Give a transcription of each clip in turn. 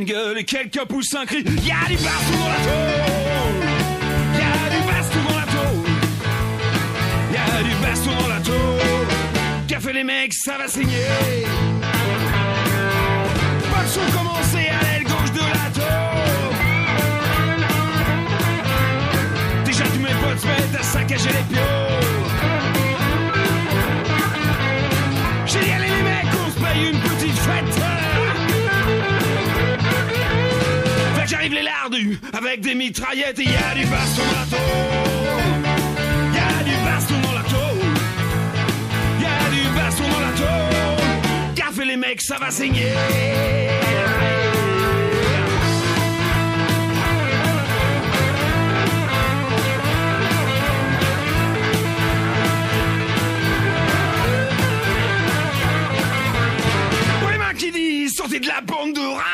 et quelqu'un pousse un cri. Y'a du baston dans la tôle. Y'a du baston dans la tôle. Y'a du baston dans la tôle. Fait les mecs, ça va saigner. Pas de commencé à l'aile gauche de la tôle. Déjà tous mes potes se mettent à saccager les pions. Les lardus avec des mitraillettes et y a du baston dans la tôle. Y a du baston dans la tôle. Y a du baston dans la tôle. Café les mecs, ça va saigner. Sortez de la bande de rats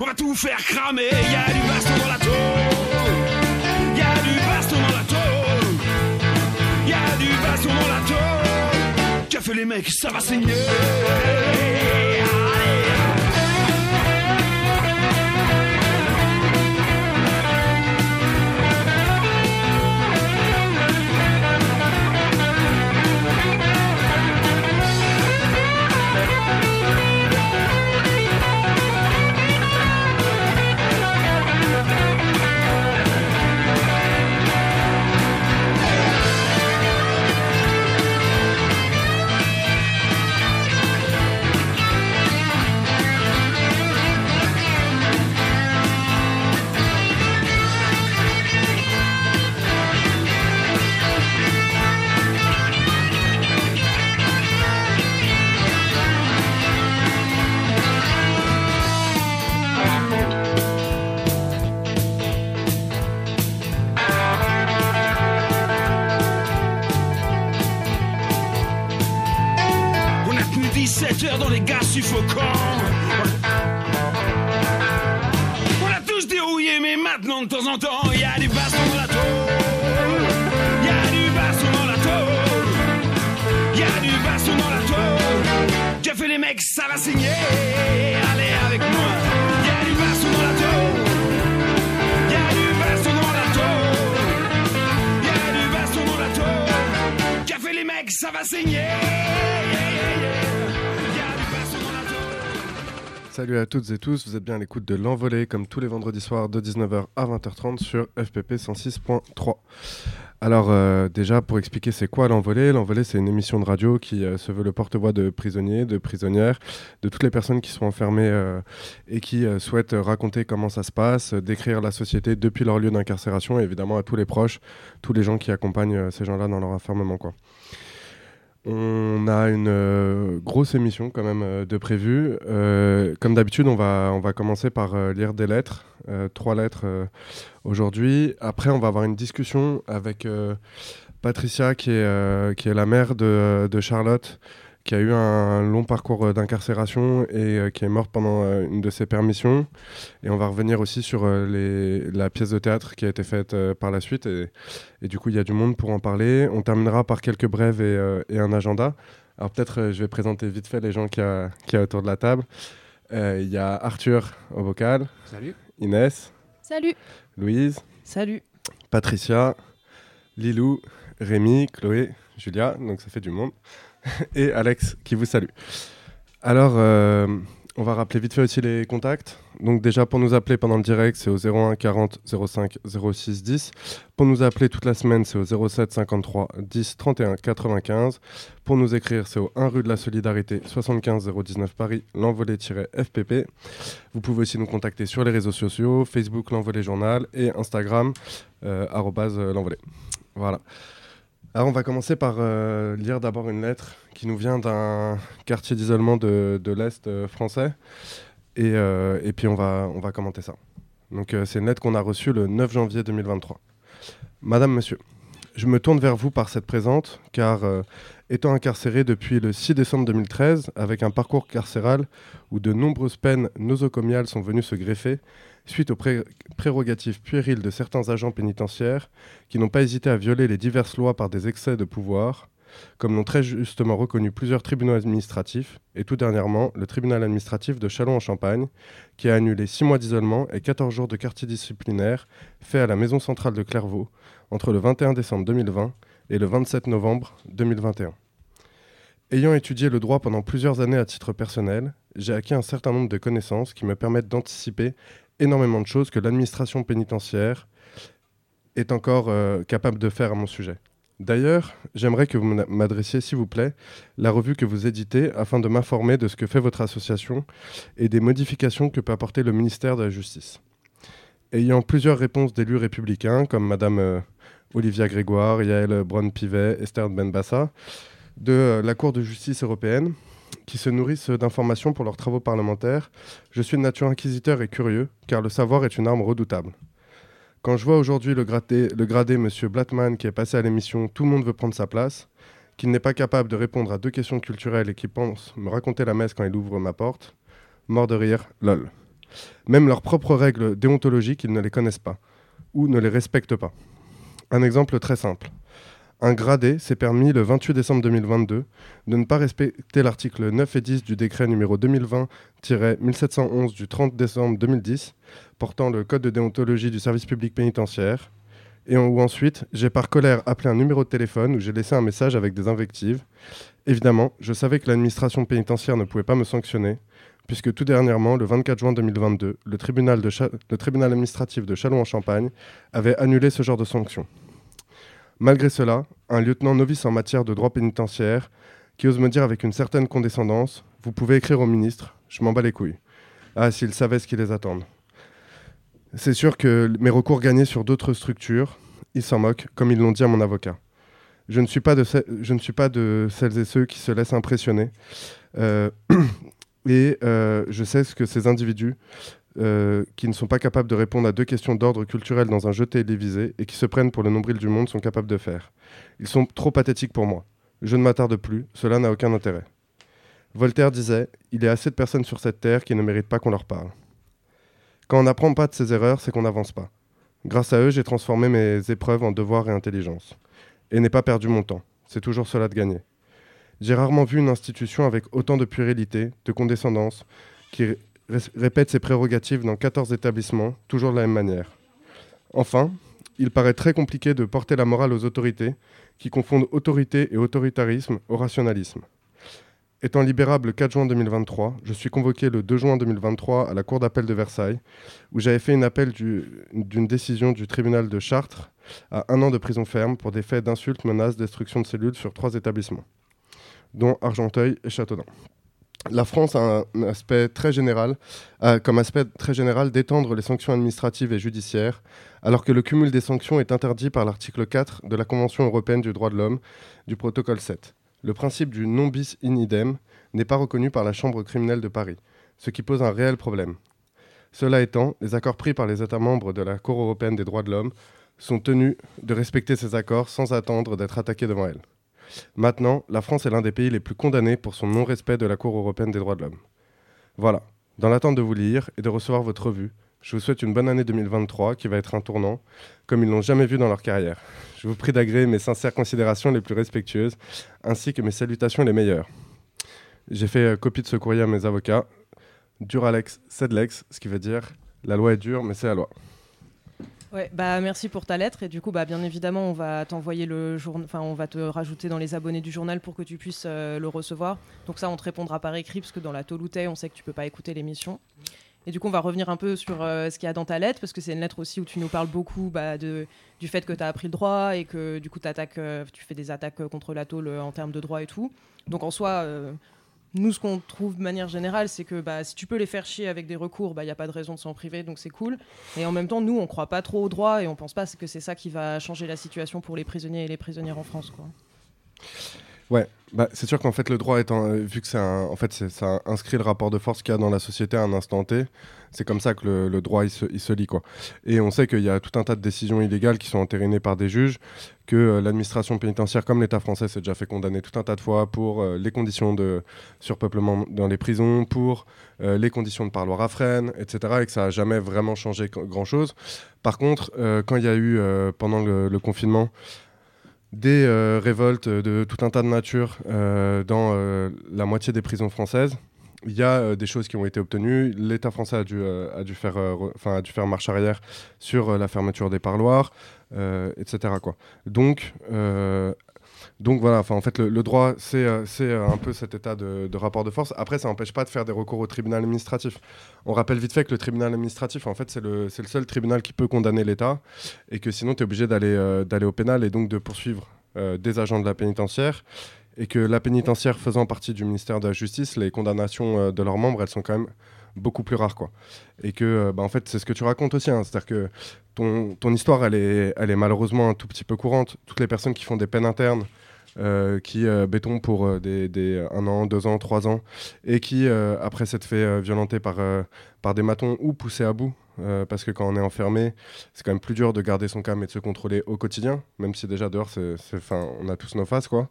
on va tout faire cramer. Y'a du baston dans la tôle. Y'a du baston dans la tôle. Y'a du baston dans la tôle. Qu'a fait les mecs, ça va saigner tenu 17 heures dans les gaz suffocants. On a tous dérouillé, mais maintenant de temps en temps, il y a du baston dans la tôle. Il y a du baston dans la tôle. Il y a du baston dans la tôle. J'ai fait les mecs, ça va saigner. Allez avec moi. Il y a du baston dans la tôle. Il y a du baston dans la tôle. Il y a du baston dans la tôle. J'ai fait les mecs, ça va saigner. Salut à toutes et tous, vous êtes bien à l'écoute de l'envolée comme tous les vendredis soirs de 19h à 20h30 sur FPP 106.3. Alors euh, déjà pour expliquer c'est quoi l'envolée, l'envolée c'est une émission de radio qui euh, se veut le porte-voix de prisonniers, de prisonnières, de toutes les personnes qui sont enfermées euh, et qui souhaitent raconter comment ça se passe, décrire la société depuis leur lieu d'incarcération et évidemment à tous les proches, tous les gens qui accompagnent ces gens-là dans leur enfermement quoi. On a une euh, grosse émission quand même euh, de prévu. Euh, comme d'habitude, on va, commencer par lire des lettres, trois lettres aujourd'hui. Après, on va avoir une discussion avec Patricia, qui est, la mère de Charlotte, qui a eu un long parcours euh, d'incarcération et euh, qui est morte pendant euh, une de ses permissions. Et on va revenir aussi sur euh, les, la pièce de théâtre qui a été faite euh, par la suite. Et, et du coup, il y a du monde pour en parler. On terminera par quelques brèves et, euh, et un agenda. Alors peut-être euh, je vais présenter vite fait les gens qui a, qui a autour de la table. Euh, Il y a Arthur au vocal, Salut. Inès, Salut. Louise, Salut. Patricia, Lilou, Rémi, Chloé, Julia, donc ça fait du monde, et Alex qui vous salue. Alors, euh, on va rappeler vite fait aussi les contacts. Donc déjà pour nous appeler pendant le direct, c'est au 01 40 05 06 10. Pour nous appeler toute la semaine, c'est au 07 53 10 31 95. Pour nous écrire, c'est au 1 rue de la Solidarité 75 019 Paris, l'envolée-fpp. Vous pouvez aussi nous contacter sur les réseaux sociaux, Facebook l'envolée journal et Instagram euh, euh, l'envolée. Voilà. Alors on va commencer par euh, lire d'abord une lettre qui nous vient d'un quartier d'isolement de, l'Est euh, français. Et, euh, et puis on va, on va commenter ça. Donc c'est une lettre qu'on a reçue le 9 janvier 2023. Madame, Monsieur, je me tourne vers vous par cette présente, car étant incarcéré depuis le 6 décembre 2013 avec un parcours carcéral où de nombreuses peines nosocomiales sont venues se greffer suite aux prérogatives puériles de certains agents pénitentiaires qui n'ont pas hésité à violer les diverses lois par des excès de pouvoir, comme l'ont très justement reconnu plusieurs tribunaux administratifs, et tout dernièrement le tribunal administratif de Châlons-en-Champagne, qui a annulé 6 mois d'isolement et 14 jours de quartier disciplinaire fait à la maison centrale de Clairvaux entre le 21 décembre 2020 et le 27 novembre 2021. Ayant étudié le droit pendant plusieurs années à titre personnel, j'ai acquis un certain nombre de connaissances qui me permettent d'anticiper énormément de choses que l'administration pénitentiaire est encore euh, capable de faire à mon sujet. D'ailleurs, j'aimerais que vous m'adressiez, s'il vous plaît, la revue que vous éditez afin de m'informer de ce que fait votre association et des modifications que peut apporter le ministère de la Justice. Ayant plusieurs réponses d'élus républicains, comme Madame euh, Olivia Grégoire, Yael Braun-Pivet, Esther Benbassa, de euh, la Cour de justice européenne, qui se nourrissent d'informations pour leurs travaux parlementaires, je suis de nature inquisiteur et curieux, car le savoir est une arme redoutable. Quand je vois aujourd'hui le, le gradé M. Blattman qui est passé à l'émission Tout le monde veut prendre sa place, qu'il n'est pas capable de répondre à deux questions culturelles et qui pense me raconter la messe quand il ouvre ma porte, mort de rire, lol. Même leurs propres règles déontologiques, ils ne les connaissent pas, ou ne les respectent pas. Un exemple très simple. Un gradé s'est permis le 28 décembre 2022 de ne pas respecter l'article 9 et 10 du décret numéro 2020-1711 du 30 décembre 2010 portant le code de déontologie du service public pénitentiaire et où ensuite j'ai par colère appelé un numéro de téléphone où j'ai laissé un message avec des invectives. Évidemment, je savais que l'administration pénitentiaire ne pouvait pas me sanctionner puisque tout dernièrement, le 24 juin 2022, le tribunal, administratif de Châlons-en-Champagne avait annulé ce genre de sanctions. Malgré cela, un lieutenant novice en matière de droit pénitentiaire qui ose me dire avec une certaine condescendance Vous pouvez écrire au ministre, je m'en bats les couilles. Ah, s'ils savaient ce qui les attend. C'est sûr que mes recours gagnés sur d'autres structures, ils s'en moquent, comme ils l'ont dit à mon avocat. Je ne, suis pas de je ne suis pas de celles et ceux qui se laissent impressionner. Euh, et euh, je sais ce que ces individus euh, qui ne sont pas capables de répondre à deux questions d'ordre culturel dans un jeu télévisé et qui se prennent pour le nombril du monde sont capables de faire. Ils sont trop pathétiques pour moi. Je ne m'attarde plus, cela n'a aucun intérêt. Voltaire disait Il y a assez de personnes sur cette terre qui ne méritent pas qu'on leur parle. Quand on n'apprend pas de ses erreurs, c'est qu'on n'avance pas. Grâce à eux, j'ai transformé mes épreuves en devoirs et intelligence. Et n'ai pas perdu mon temps. C'est toujours cela de gagner. J'ai rarement vu une institution avec autant de puérilité, de condescendance, qui répète ses prérogatives dans 14 établissements, toujours de la même manière. Enfin, il paraît très compliqué de porter la morale aux autorités, qui confondent autorité et autoritarisme au rationalisme. Étant libérable le 4 juin 2023, je suis convoqué le 2 juin 2023 à la Cour d'appel de Versailles, où j'avais fait un appel d'une décision du tribunal de Chartres à un an de prison ferme pour des faits d'insultes, menaces, destruction de cellules sur trois établissements, dont Argenteuil et Châteaudun la France a un aspect très général, comme aspect très général d'étendre les sanctions administratives et judiciaires, alors que le cumul des sanctions est interdit par l'article 4 de la Convention européenne du droit de l'homme du protocole 7. Le principe du non bis in idem n'est pas reconnu par la Chambre criminelle de Paris, ce qui pose un réel problème. Cela étant, les accords pris par les États membres de la Cour européenne des droits de l'homme sont tenus de respecter ces accords sans attendre d'être attaqués devant elle. Maintenant, la France est l'un des pays les plus condamnés pour son non-respect de la Cour européenne des droits de l'homme. Voilà, dans l'attente de vous lire et de recevoir votre revue, je vous souhaite une bonne année 2023 qui va être un tournant, comme ils n'ont jamais vu dans leur carrière. Je vous prie d'agréer mes sincères considérations les plus respectueuses, ainsi que mes salutations les meilleures. J'ai fait euh, copie de ce courrier à mes avocats. Duralex, Sedlex, ce qui veut dire la loi est dure, mais c'est la loi. Ouais, bah merci pour ta lettre et du coup bah bien évidemment on va t'envoyer le journal, enfin on va te rajouter dans les abonnés du journal pour que tu puisses euh, le recevoir. Donc ça on te répondra par écrit parce que dans la Toluté on sait que tu peux pas écouter l'émission. Et du coup on va revenir un peu sur euh, ce qu'il y a dans ta lettre parce que c'est une lettre aussi où tu nous parles beaucoup bah, de, du fait que tu as appris le droit et que du coup euh, tu fais des attaques contre la tôle en termes de droit et tout. Donc en soi nous, ce qu'on trouve de manière générale, c'est que bah, si tu peux les faire chier avec des recours, il bah, n'y a pas de raison de s'en priver, donc c'est cool. Et en même temps, nous, on ne croit pas trop au droit et on pense pas que c'est ça qui va changer la situation pour les prisonniers et les prisonnières en France. Quoi. Ouais, bah, c'est sûr qu'en fait le droit étant vu que c'est en fait ça inscrit le rapport de force qu'il y a dans la société à un instant T, c'est comme ça que le, droit il se, il se, lit quoi. Et on sait qu'il y a tout un tas de décisions illégales qui sont entérinées par des juges, que euh, l'administration pénitentiaire comme l'État français s'est déjà fait condamner tout un tas de fois pour euh, les conditions de surpeuplement dans les prisons, pour les conditions de parloir à freine, etc. Et que ça n'a jamais vraiment changé grand chose. Par contre, quand il y a eu pendant le confinement des euh, révoltes de tout un tas de nature euh, dans euh, la moitié des prisons françaises. Il y a des choses qui ont été obtenues. L'État français a dû, a, dû faire, marche arrière sur la fermeture des parloirs, etc. Donc, donc voilà, en fait, le, droit, c'est euh, euh, un peu cet état de, rapport de force. Après, ça n'empêche pas de faire des recours au tribunal administratif. On rappelle vite fait que le tribunal administratif, en fait, c'est le, seul tribunal qui peut condamner l'État et que sinon, tu es obligé euh, d'aller au pénal et donc de poursuivre des agents de la pénitentiaire. Et que la pénitentiaire faisant partie du ministère de la Justice, les condamnations de leurs membres, elles sont quand même beaucoup plus rares. Quoi. Et que, bah, en fait, c'est ce que tu racontes aussi. Hein. C'est-à-dire que ton, histoire, elle est, malheureusement un tout petit peu courante. Toutes les personnes qui font des peines internes, euh, qui euh, béton pour euh, un an, deux ans, trois ans, et qui après s'être fait violenter par, par des matons ou poussé à bout. Parce que quand on est enfermé, c'est quand même plus dur de garder son calme et de se contrôler au quotidien, même si déjà dehors, on a tous nos faces, quoi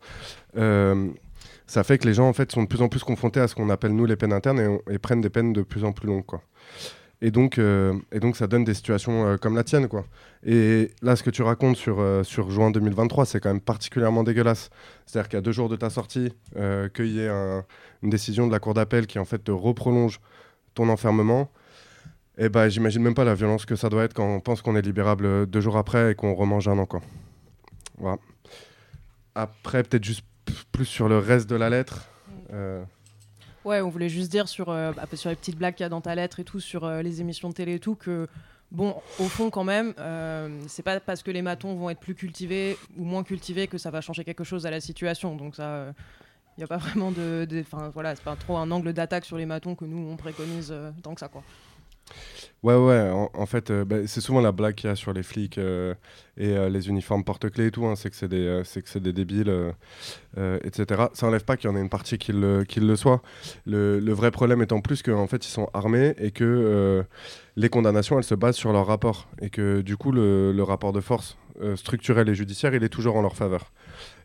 ça fait que les gens en fait sont de plus en plus confrontés à ce qu'on appelle nous les peines internes et, prennent des peines de plus en plus longues quoi. Et donc, euh, et donc ça donne des situations euh, comme la tienne. Et là, ce que tu racontes sur, euh, juin 2023, c'est quand même particulièrement dégueulasse. C'est-à-dire a deux jours de ta sortie, qu'il y ait une décision de la Cour d'appel qui en fait te reprolonge ton enfermement. Et eh ben, j'imagine même pas la violence que ça doit être quand on pense qu'on est libérable deux jours après et qu'on remange un an. Quoi. Voilà. Après, peut-être juste plus sur le reste de la lettre. Ouais, on voulait juste dire sur, euh, bah, sur les petites blagues qu'il y a dans ta lettre et tout, sur euh, les émissions de télé et tout, que bon, au fond, quand même, euh, c'est pas parce que les matons vont être plus cultivés ou moins cultivés que ça va changer quelque chose à la situation. Donc ça. il n'y a pas vraiment de. Enfin, voilà, c'est pas trop un angle d'attaque sur les matons que nous, on préconise tant que ça, quoi. Ouais, ouais, en, fait, euh, bah, c'est souvent la blague qu'il y a sur les flics euh, et euh, les uniformes porte-clés et tout, hein, c'est que c'est des, c'est des débiles, etc. Ça n'enlève pas qu'il y en ait une partie qui le, qui le soit. Le, vrai problème étant plus qu'en fait, ils sont armés et que les condamnations, elles se basent sur leur rapport. Et que du coup, le rapport de force structurel et judiciaire, il est toujours en leur faveur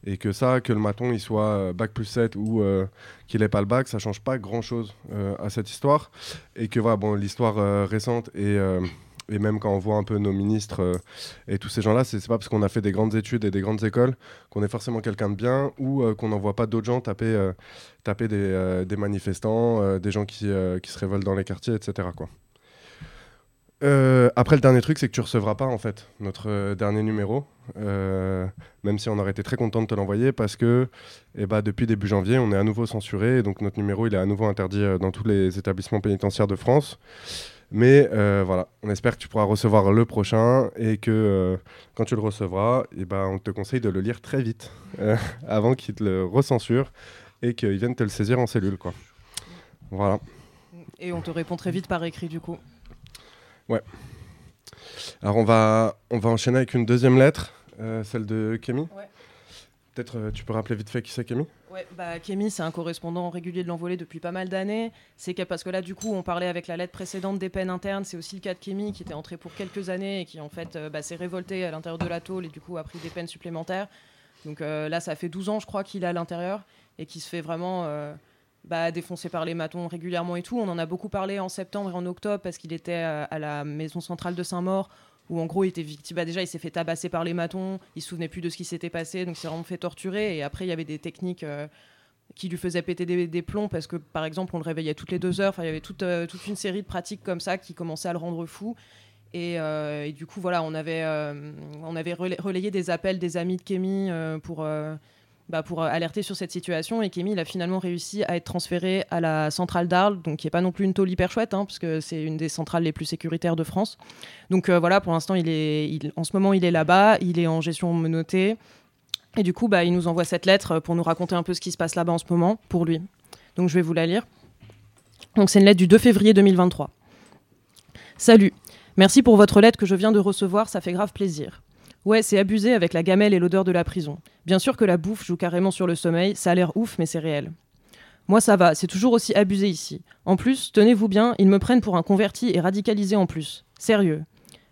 et que ça, que le maton il soit euh, bac plus 7 ou euh, qu'il n'ait pas le bac, ça change pas grand chose euh, à cette histoire. Et que voilà, bon, l'histoire récente et, même quand on voit un peu nos ministres et tous ces gens-là, c'est pas parce qu'on a fait des grandes études et des grandes écoles qu'on est forcément quelqu'un de bien ou qu'on n'envoie pas d'autres gens taper, taper des, manifestants, des gens qui, se révoltent dans les quartiers, etc. Euh, après, le dernier truc, c'est que tu recevras pas en fait notre euh, dernier numéro, euh, même si on aurait été très content de te l'envoyer parce que eh bah, depuis début janvier, on est à nouveau censuré donc notre numéro il est à nouveau interdit dans tous les établissements pénitentiaires de France. Mais voilà, on espère que tu pourras recevoir le prochain et que quand tu le recevras, eh bah, on te conseille de le lire très vite avant qu'il te le recensure et qu'il vienne te le saisir en cellule. Quoi. Voilà. Et on te répond très vite par écrit du coup. Ouais. Alors on va, on va enchaîner avec une deuxième lettre, euh, celle de Kémy. Ouais. Peut-être euh, tu peux rappeler vite fait qui c'est Kémy Ouais, bah Kémy c'est un correspondant régulier de l'envolée depuis pas mal d'années. C'est parce que là du coup on parlait avec la lettre précédente des peines internes, c'est aussi le cas de Kémy qui était entré pour quelques années et qui en fait euh, bah, s'est révolté à l'intérieur de la tôle et du coup a pris des peines supplémentaires. Donc là ça fait 12 ans je crois qu'il est à l'intérieur et qui se fait vraiment bah, défoncé par les matons régulièrement et tout. On en a beaucoup parlé en septembre et en octobre parce qu'il était euh, à la maison centrale de Saint-Maur où en gros il était victime. Bah, déjà il s'est fait tabasser par les matons, il se souvenait plus de ce qui s'était passé, donc il s'est vraiment fait torturer. Et après il y avait des techniques euh, qui lui faisaient péter des, plombs parce que par exemple on le réveillait toutes les deux heures. Il y avait toute, euh, toute une série de pratiques comme ça qui commençaient à le rendre fou. Et, du coup voilà on avait, on avait relayé des appels des amis de Kémy pour bah, pour euh, alerter sur cette situation et Kémy il a finalement réussi à être transféré à la centrale d'Arles, donc qui n'est pas non plus une tôle hyper chouette, hein, parce que c'est une des centrales les plus sécuritaires de France. Donc euh, voilà, pour l'instant, il est, en ce moment, il est là-bas, il est en gestion menotée. Et du coup, bah, il nous envoie cette lettre pour nous raconter un peu ce qui se passe là-bas en ce moment, pour lui. Donc je vais vous la lire. Donc c'est une lettre du 2 février 2023. Salut, merci pour votre lettre que je viens de recevoir, ça fait grave plaisir. Ouais, c'est abusé avec la gamelle et l'odeur de la prison. Bien sûr que la bouffe joue carrément sur le sommeil, ça a l'air ouf, mais c'est réel. Moi ça va, c'est toujours aussi abusé ici. En plus, tenez-vous bien, ils me prennent pour un converti et radicalisé en plus. Sérieux.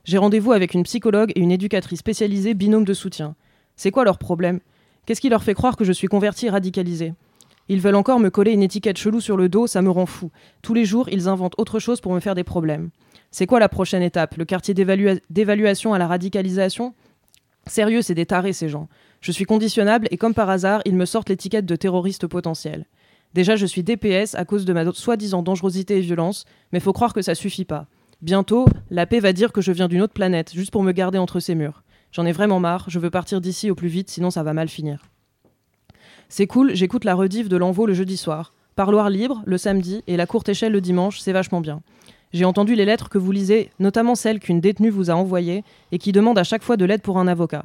J'ai rendez-vous avec une psychologue et une éducatrice spécialisée binôme de soutien. C'est quoi leur problème? Qu'est-ce qui leur fait croire que je suis converti et radicalisé? Ils veulent encore me coller une étiquette chelou sur le dos, ça me rend fou. Tous les jours, ils inventent autre chose pour me faire des problèmes. C'est quoi la prochaine étape? Le quartier d'évalua- d'évaluation à la radicalisation? Sérieux, c'est des tarés ces gens. Je suis conditionnable et comme par hasard, ils me sortent l'étiquette de terroriste potentiel. Déjà, je suis DPS à cause de ma soi-disant dangerosité et violence, mais faut croire que ça suffit pas. Bientôt, la paix va dire que je viens d'une autre planète, juste pour me garder entre ses murs. J'en ai vraiment marre, je veux partir d'ici au plus vite, sinon ça va mal finir. C'est cool, j'écoute la rediff de l'envoi le jeudi soir. Parloir libre, le samedi, et la courte échelle le dimanche, c'est vachement bien. J'ai entendu les lettres que vous lisez, notamment celles qu'une détenue vous a envoyées, et qui demande à chaque fois de l'aide pour un avocat.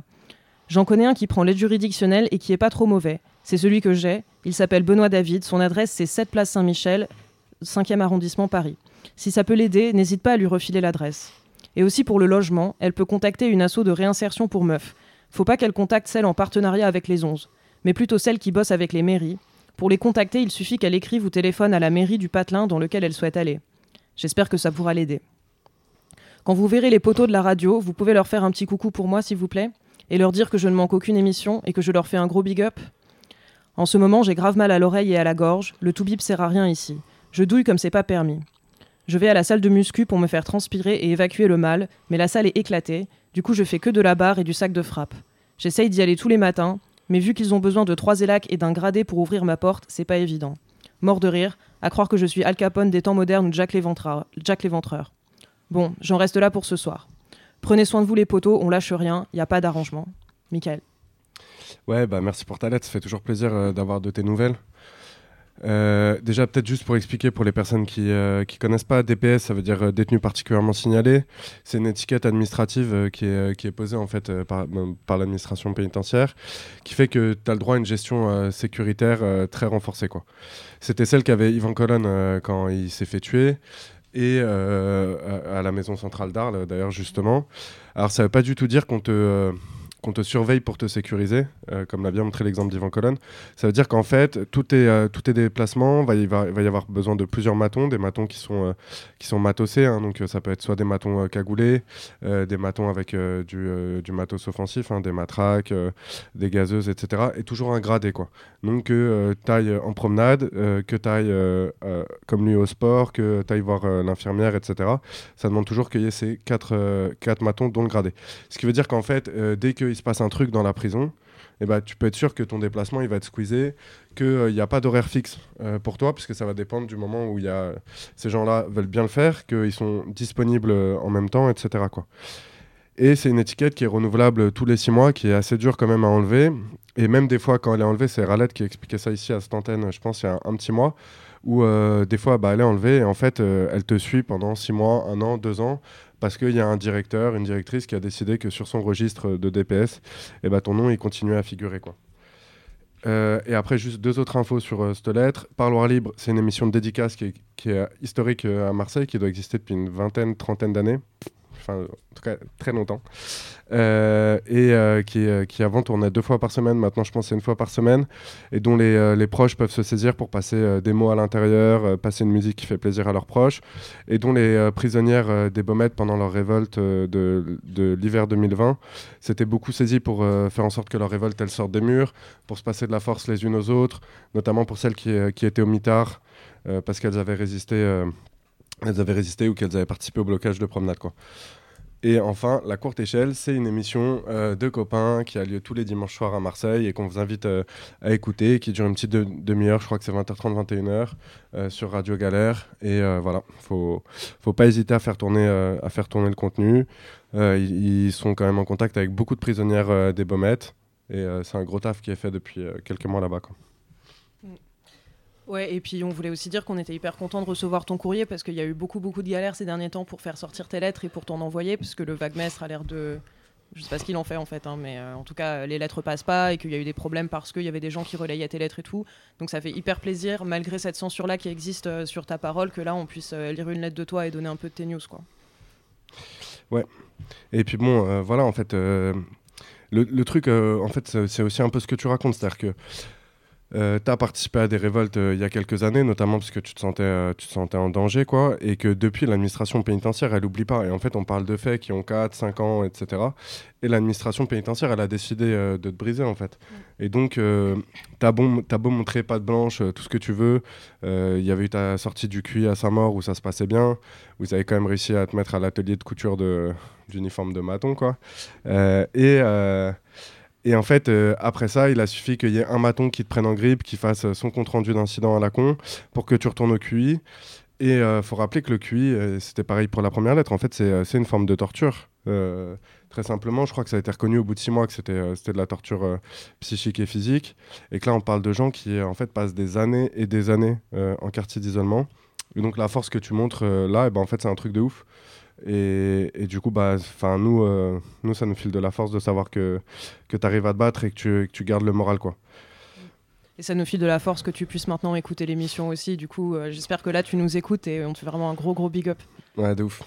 J'en connais un qui prend l'aide juridictionnelle et qui est pas trop mauvais. C'est celui que j'ai. Il s'appelle Benoît David. Son adresse, c'est 7 place Saint-Michel, 5e arrondissement Paris. Si ça peut l'aider, n'hésite pas à lui refiler l'adresse. Et aussi pour le logement, elle peut contacter une asso de réinsertion pour meufs. Faut pas qu'elle contacte celle en partenariat avec les 11, mais plutôt celle qui bosse avec les mairies. Pour les contacter, il suffit qu'elle écrive ou téléphone à la mairie du patelin dans lequel elle souhaite aller. J'espère que ça pourra l'aider. Quand vous verrez les poteaux de la radio, vous pouvez leur faire un petit coucou pour moi, s'il vous plaît, et leur dire que je ne manque aucune émission et que je leur fais un gros big up. En ce moment, j'ai grave mal à l'oreille et à la gorge. Le tout bip sert à rien ici. Je douille comme c'est pas permis. Je vais à la salle de muscu pour me faire transpirer et évacuer le mal, mais la salle est éclatée. Du coup, je fais que de la barre et du sac de frappe. J'essaye d'y aller tous les matins, mais vu qu'ils ont besoin de trois élacs et d'un gradé pour ouvrir ma porte, c'est pas évident. Mort de rire, à croire que je suis Al Capone des temps modernes ou Jack l'Éventreur. Bon, j'en reste là pour ce soir. Prenez soin de vous les poteaux, on lâche rien, y a pas d'arrangement. Michael. Ouais, bah merci pour ta lettre, ça fait toujours plaisir euh, d'avoir de tes nouvelles. Euh, déjà, peut-être juste pour expliquer pour les personnes qui ne connaissent pas, DPS, ça veut dire euh, détenu particulièrement signalé. C'est une étiquette administrative euh, qui, est, euh, posée en fait euh, par, euh, l'administration pénitentiaire, qui fait que tu as le droit à une gestion euh, sécuritaire euh, très renforcée. quoi. C'était celle qu'avait Yvan Colonne euh, quand il s'est fait tuer. Et euh, à, à la maison centrale d'Arles, d'ailleurs, justement. Alors, ça ne veut pas du tout dire qu'on te, euh, qu'on te surveille pour te sécuriser, euh, comme l'a bien montré l'exemple d'Yvan Colonne. Ça veut dire qu'en fait, tous tes, euh, tous tes déplacements, va y, va, va y avoir besoin de plusieurs matons, des matons qui sont, euh, qui sont matossés. hein, donc, euh, ça peut être soit des matons euh, cagoulés, des matons avec du, du matos offensif, hein, des matraques, des gazeuses, etc. Et toujours un gradé, quoi. Donc, que tu ailles en promenade, que tu ailles comme lui au sport, que tu ailles voir l'infirmière, etc. Ça demande toujours qu'il y ait ces quatre, quatre matons, dont le gradé. Ce qui veut dire qu'en fait, dès qu'il se passe un truc dans la prison, eh ben, tu peux être sûr que ton déplacement il va être squeezé, qu'il n'y a pas d'horaire fixe euh, pour toi, puisque ça va dépendre du moment où y a, ces gens-là veulent bien le faire, qu'ils sont disponibles euh, en même temps, etc. Quoi. Et c'est une étiquette qui est renouvelable tous les six mois, qui est assez dure quand même à enlever. Et même des fois, quand elle est enlevée, c'est Ralette qui expliquait ça ici à cette antenne, je pense, il y a un, petit mois, où euh, des fois, bah, elle est enlevée et en fait, euh, elle te suit pendant six mois, un an, deux ans, parce qu'il y a un directeur, une directrice qui a décidé que sur son registre de DPS, eh ben, ton nom, il continuait à figurer. Quoi. Euh, et après, juste deux autres infos sur euh, cette lettre. Parloir libre, c'est une émission de dédicace qui est, est historique euh, à Marseille, qui doit exister depuis une vingtaine, trentaine d'années. Enfin, en tout cas, très longtemps. Euh, et euh, qui, est- qui avant tournait deux fois par semaine. Maintenant, je pense c'est une fois par semaine. Et dont les, euh, les proches peuvent se saisir pour passer euh, des mots à l'intérieur, euh, passer une musique qui fait plaisir à leurs proches. Et dont les euh, prisonnières euh, des Baumettes, pendant leur révolte euh, de, de l'hiver 2020, s'étaient beaucoup saisies pour euh, faire en sorte que leur révolte, elle sorte des murs, pour se passer de la force les unes aux autres, notamment pour celles qui, euh, qui étaient au mitard, euh, parce qu'elles avaient résisté. euh, elles avaient résisté ou qu'elles avaient participé au blocage de promenade. Quoi. Et enfin, La Courte Échelle, c'est une émission euh, de copains qui a lieu tous les dimanches soirs à Marseille et qu'on vous invite euh, à écouter, qui dure une petite de- demi-heure, je crois que c'est 20h30, 21h, euh, sur Radio Galère. Et voilà, faut, faut pas hésiter à faire tourner, à faire tourner le contenu. Ils, sont quand même en contact avec beaucoup de prisonnières des Baumettes. Et c'est un gros taf qui est fait depuis quelques mois là-bas. Ouais, et puis on voulait aussi dire qu'on était hyper content de recevoir ton courrier parce qu'il y a eu beaucoup, beaucoup de galères ces derniers temps pour faire sortir tes lettres et pour t'en envoyer, parce que le vaguemestre a l'air de. Je sais pas ce qu'il en fait en fait, hein, mais euh, en tout cas, les lettres passent pas et qu'il y a eu des problèmes parce qu'il y avait des gens qui relayaient tes lettres et tout. Donc ça fait hyper plaisir, malgré cette censure-là qui existe euh, sur ta parole, que là on puisse euh, lire une lettre de toi et donner un peu de tes news, quoi. Et puis bon, voilà, en fait, le, le truc, en fait, c'est c'est aussi un peu ce que tu racontes, c'est-à-dire que euh, tu as participé à des révoltes euh, il y a quelques années, notamment parce que tu te sentais, euh, tu te sentais en danger, quoi, et que depuis, l'administration pénitentiaire, elle oublie pas. Et en fait, on parle de faits qui ont 4, 5 ans, etc. Et l'administration pénitentiaire, elle a décidé euh, de te briser, en fait. Et donc, t'as bon, t'as beau montrer patte blanche, tout ce que tu veux. Il y avait eu ta sortie du QI à sa mort où ça se passait bien. Vous avez quand même réussi à te mettre à l'atelier de couture de- d'uniforme de maton, quoi. Et. Euh, et en fait, euh, après ça, il a suffi qu'il y ait un maton qui te prenne en grippe, qui fasse euh, son compte rendu d'incident à la con, pour que tu retournes au QI. Et il faut rappeler que le QI, euh, c'était pareil pour la première lettre. En fait, c'est euh, une forme de torture. Euh, très simplement, je crois que ça a été reconnu au bout de six mois que c'était euh, de la torture euh, psychique et physique. Et que là, on parle de gens qui, euh, en fait, passent des années et des années euh, en quartier d'isolement. Et donc, la force que tu montres euh, là, et ben, en fait, c'est un truc de ouf. Et, et du coup, bah, nous, euh, nous, ça nous file de la force de savoir que, que tu arrives à te battre et que tu, que tu gardes le moral. quoi. Et ça nous file de la force que tu puisses maintenant écouter l'émission aussi. Du coup, euh, j'espère que là, tu nous écoutes et on te fait vraiment un gros, gros big up. Ouais, de ouf.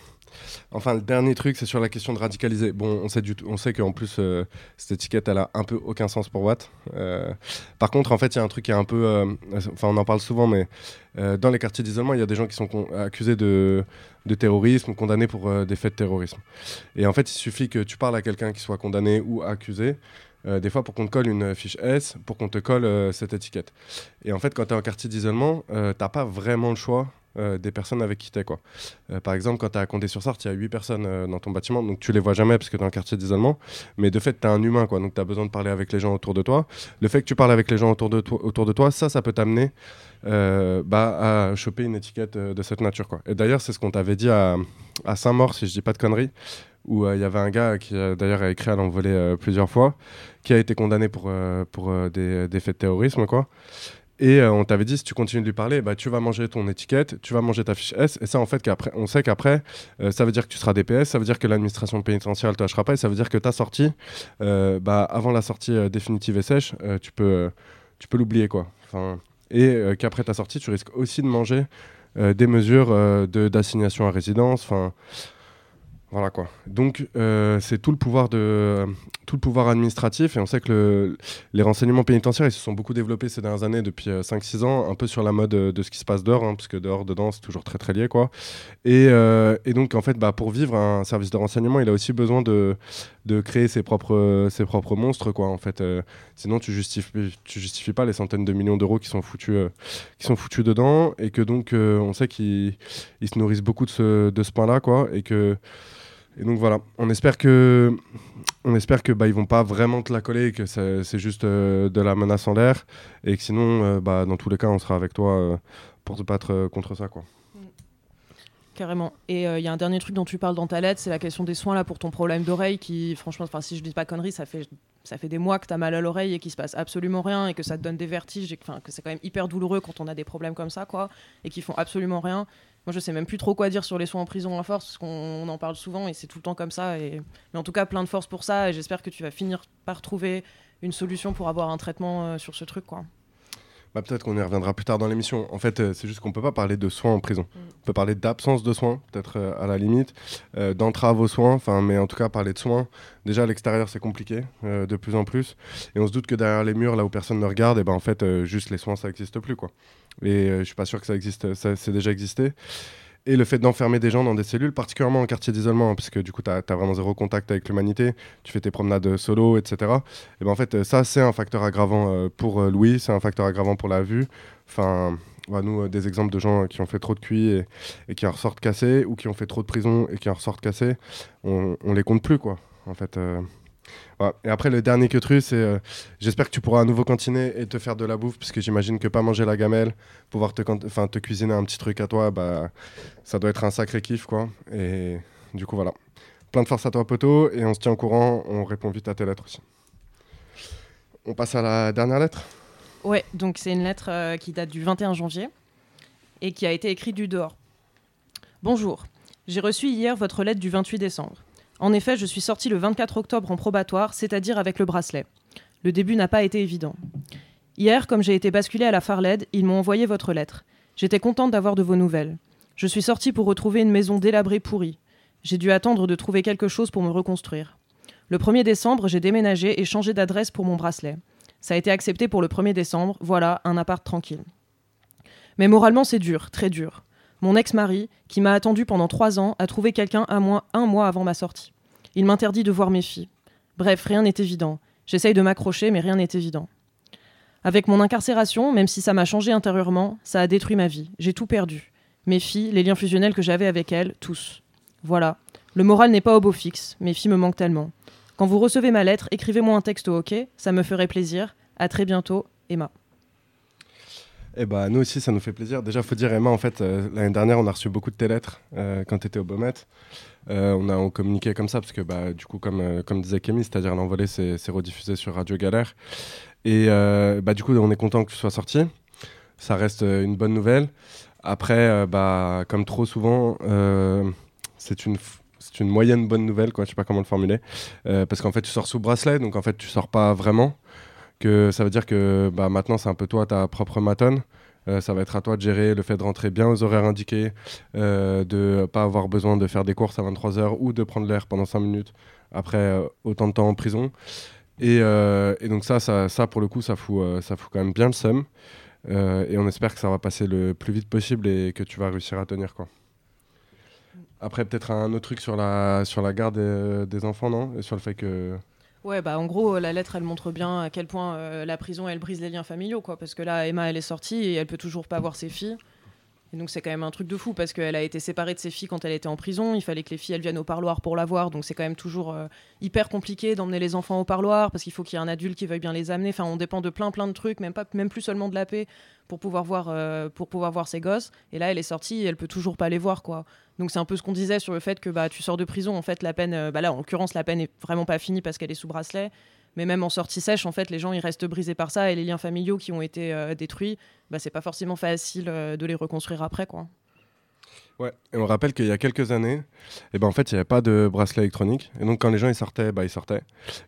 Enfin, le dernier truc, c'est sur la question de radicaliser. Bon, on sait, qu'en plus, euh, cette étiquette, elle a un peu aucun sens pour Watt. Euh, par contre, en fait, il y a un truc qui est un peu. euh, Enfin, on en parle souvent, mais dans les quartiers d'isolement, il y a des gens qui sont accusés de, terrorisme condamnés pour des faits de terrorisme. Et en fait, il suffit que tu parles à quelqu'un qui soit condamné ou accusé. des fois pour qu'on te colle une fiche S, pour qu'on te colle cette étiquette. Et en fait, quand tu es en quartier d'isolement, euh, t'as pas vraiment le choix euh, des personnes avec qui tu es. Quoi. Euh, par exemple, quand tu es à Condé-sur-Sarthe, il y a 8 personnes euh, dans ton bâtiment, donc tu les vois jamais parce que tu en quartier d'isolement. Mais de fait, tu es un humain, quoi, donc tu as besoin de parler avec les gens autour de toi. Le fait que tu parles avec les gens autour de, toi, ça, ça peut t'amener bah, à choper une étiquette de cette nature. Quoi. Et d'ailleurs, c'est ce qu'on t'avait dit à, Saint-Maur, si je dis pas de conneries, où il y avait un gars qui, d'ailleurs, a écrit à l'envolée plusieurs fois, qui a été condamné pour, pour des, des faits de terrorisme, quoi. Et euh, on t'avait dit, si tu continues de lui parler, bah, tu vas manger ton étiquette, tu vas manger ta fiche S. Et ça, en fait, qu'après, on sait qu'après, euh, ça veut dire que tu seras DPS, ça veut dire que l'administration pénitentiaire ne te lâchera pas, et ça veut dire que ta sortie, euh, bah, avant la sortie définitive et sèche, tu peux, peux l'oublier. quoi. Enfin, et qu'après ta sortie, tu risques aussi de manger des mesures d'assignation à résidence. Enfin, voilà quoi. Donc euh, c'est tout le pouvoir de tout le pouvoir administratif et on sait que le- les renseignements pénitentiaires ils se sont beaucoup développés ces dernières années depuis 5-6 ans, un peu sur la mode euh, de ce qui se passe dehors, hein, parce que dehors dedans c'est toujours très très lié quoi. Et, euh, donc en fait bah, pour vivre un service de renseignement il a aussi besoin de, de créer ses propres ses propres monstres quoi en fait. Euh, sinon tu justifies tu justifies pas les centaines de millions d'euros qui sont foutus euh, qui sont foutus dedans et que donc euh, on sait qu'ils ils se nourrissent beaucoup de ce de ce pain là quoi et que et donc voilà, on espère que, on espère que bah, ils vont pas vraiment te la coller, que c'est juste euh, de la menace en l'air, et que sinon, euh, bah, dans tous les cas, on sera avec toi euh, pour te battre contre ça, quoi. Carrément. Et il y a un dernier truc dont tu parles dans ta lettre, c'est la question des soins là pour ton problème d'oreille qui, franchement, si je dis pas conneries, ça fait, ça fait des mois que tu as mal à l'oreille et qu'il se passe absolument rien et que ça te donne des vertiges et que, c'est quand même hyper douloureux quand on a des problèmes comme ça, quoi, et qui font absolument rien. Moi, je sais même plus trop quoi dire sur les soins en prison à force, parce qu'on en parle souvent et c'est tout le temps comme ça. Et... Mais en tout cas, plein de force pour ça et j'espère que tu vas finir par trouver une solution pour avoir un traitement euh, sur ce truc, quoi. Bah, peut-être qu'on y reviendra plus tard dans l'émission. En fait, euh, c'est juste qu'on peut pas parler de soins en prison. On peut parler d'absence de soins, peut-être euh, à la limite, euh, d'entrave aux soins, enfin, mais en tout cas parler de soins. Déjà à l'extérieur, c'est compliqué de plus en plus, et on se doute que derrière les murs, là où personne ne regarde, et ben en fait, juste les soins, ça n'existe plus, quoi. Et euh, je suis pas sûr que ça existe, ça c'est déjà existé. Et le fait d'enfermer des gens dans des cellules, particulièrement en quartier d'isolement, hein, parce que du coup, tu as, vraiment zéro contact avec l'humanité, tu fais tes promenades solo, etc. Et ben en fait, euh, ça, c'est un facteur aggravant euh, pour euh, Louis, c'est un facteur aggravant pour la vue. Enfin, voilà, nous, euh, des exemples de gens euh, qui ont fait trop de QI et, qui en ressortent cassés, ou qui ont fait trop de prison et qui en ressortent cassés, on, on les compte plus, quoi. En fait. euh, Et après, le dernier que c'est euh, j'espère que tu pourras à nouveau cantiner et te faire de la bouffe, parce que j'imagine que pas manger la gamelle, pouvoir te cuisiner un petit truc à toi, bah, ça doit être un sacré kiff, quoi. Et du coup, voilà. Plein de force à toi, poteau, et on se tient au courant, on répond vite à tes lettres aussi. On passe à la dernière lettre? Ouais, donc c'est une lettre euh, qui date du 21 janvier et qui a été écrite du dehors. Bonjour, j'ai reçu hier votre lettre du 28 décembre. En effet, je suis sortie le 24 octobre en probatoire, c'est-à-dire avec le bracelet. Le début n'a pas été évident. Hier, comme j'ai été basculée à la Farled, ils m'ont envoyé votre lettre. J'étais contente d'avoir de vos nouvelles. Je suis sortie pour retrouver une maison délabrée pourrie. J'ai dû attendre de trouver quelque chose pour me reconstruire. Le 1er décembre, j'ai déménagé et changé d'adresse pour mon bracelet. Ça a été accepté pour le 1er décembre, voilà, un appart tranquille. Mais moralement, c'est dur, très dur. Mon ex-mari, qui m'a attendu pendant trois ans, a trouvé quelqu'un à moi un mois avant ma sortie. Il m'interdit de voir mes filles. Bref, rien n'est évident. J'essaye de m'accrocher, mais rien n'est évident. Avec mon incarcération, même si ça m'a changé intérieurement, ça a détruit ma vie. J'ai tout perdu. Mes filles, les liens fusionnels que j'avais avec elles, tous. Voilà. Le moral n'est pas au beau fixe. Mes filles me manquent tellement. Quand vous recevez ma lettre, écrivez-moi un texte au hockey, ça me ferait plaisir. À très bientôt, Emma. Eh bah, nous aussi, ça nous fait plaisir. Déjà, faut dire, Emma, en fait, euh, l'année dernière, on a reçu beaucoup de tes lettres euh, quand tu étais au Beaumet. Euh, on a communiqué comme ça, parce que, bah, du coup, comme, comme disait Kémy, c'est-à-dire l'envolée, c'est rediffusé sur Radio Galère. Et bah, du coup, on est content que tu sois sorti. Ça reste une bonne nouvelle. Après, bah, comme trop souvent, c'est une c'est une moyenne bonne nouvelle, quoi, je sais pas comment le formuler. parce qu'en fait, tu sors sous bracelet, donc en fait, tu sors pas vraiment que ça veut dire que bah, maintenant c'est un peu toi ta propre matonne. Euh, ça va être à toi de gérer le fait de rentrer bien aux horaires indiqués, euh, de pas avoir besoin de faire des courses à 23h ou de prendre l'air pendant 5 minutes après euh, autant de temps en prison. Et, donc ça, ça, pour le coup, ça fout, ça fout quand même bien le seum. et on espère que ça va passer le plus vite possible et que tu vas réussir à tenir. quoi. Après, peut-être un autre truc sur la, sur la garde des, des enfants, non? Et sur le fait que Ouais, bah en gros, la lettre, elle montre bien à quel point euh, la prison, elle brise les liens familiaux, quoi. Parce que là, Emma, elle est sortie et elle peut toujours pas voir ses filles. Et donc c'est quand même un truc de fou parce qu'elle a été séparée de ses filles quand elle était en prison. Il fallait que les filles viennent au parloir pour la voir. Donc c'est quand même toujours euh, hyper compliqué d'emmener les enfants au parloir parce qu'il faut qu'il y ait un adulte qui veuille bien les amener. Enfin on dépend de plein plein de trucs, même pas même plus seulement de la paix pour pouvoir voir euh, pour pouvoir voir ses gosses. Et là elle est sortie et elle peut toujours pas les voir quoi. Donc c'est un peu ce qu'on disait sur le fait que bah tu sors de prison en fait la peine euh, bah là en l'occurrence la peine est vraiment pas finie parce qu'elle est sous bracelet. Mais même en sortie sèche, en fait, les gens ils restent brisés par ça et les liens familiaux qui ont été détruits, bah, c'est pas forcément facile de les reconstruire après, quoi. Ouais, et on rappelle qu'il y a quelques années, et eh ben en fait, il n'y avait pas de bracelet électronique. Et donc, quand les gens ils sortaient, bah, ils sortaient.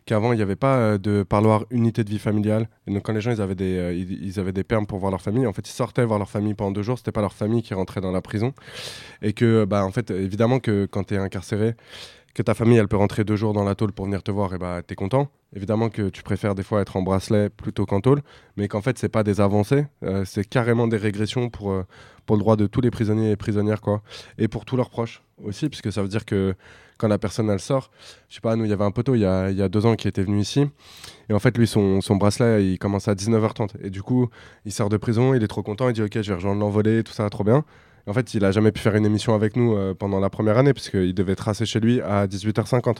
Qu'avant, il n'y avait pas euh, de parloir unité de vie familiale. Et donc, quand les gens ils avaient, des, euh, ils, avaient des permes pour voir leur famille, en fait, ils sortaient voir leur famille pendant deux jours. C'était pas leur famille qui rentrait dans la prison. Et que, bah, en fait, évidemment que quand tu es incarcéré, que ta famille elle peut rentrer deux jours dans la tôle pour venir te voir, et bah t'es content. Évidemment que tu préfères des fois être en bracelet plutôt qu'en tôle, mais qu'en fait c'est pas des avancées, euh, c'est carrément des régressions pour, euh, pour le droit de tous les prisonniers et prisonnières quoi, et pour tous leurs proches aussi, puisque ça veut dire que quand la personne elle sort, je sais pas, nous il y avait un poteau il y a, y a deux ans qui était venu ici, et en fait lui son, son bracelet il commence à 19h30, et du coup il sort de prison, il est trop content, il dit ok je vais rejoindre l'envolée, tout ça trop bien, en fait, il a jamais pu faire une émission avec nous euh, pendant la première année, puisqu'il devait tracer chez lui à 18h50.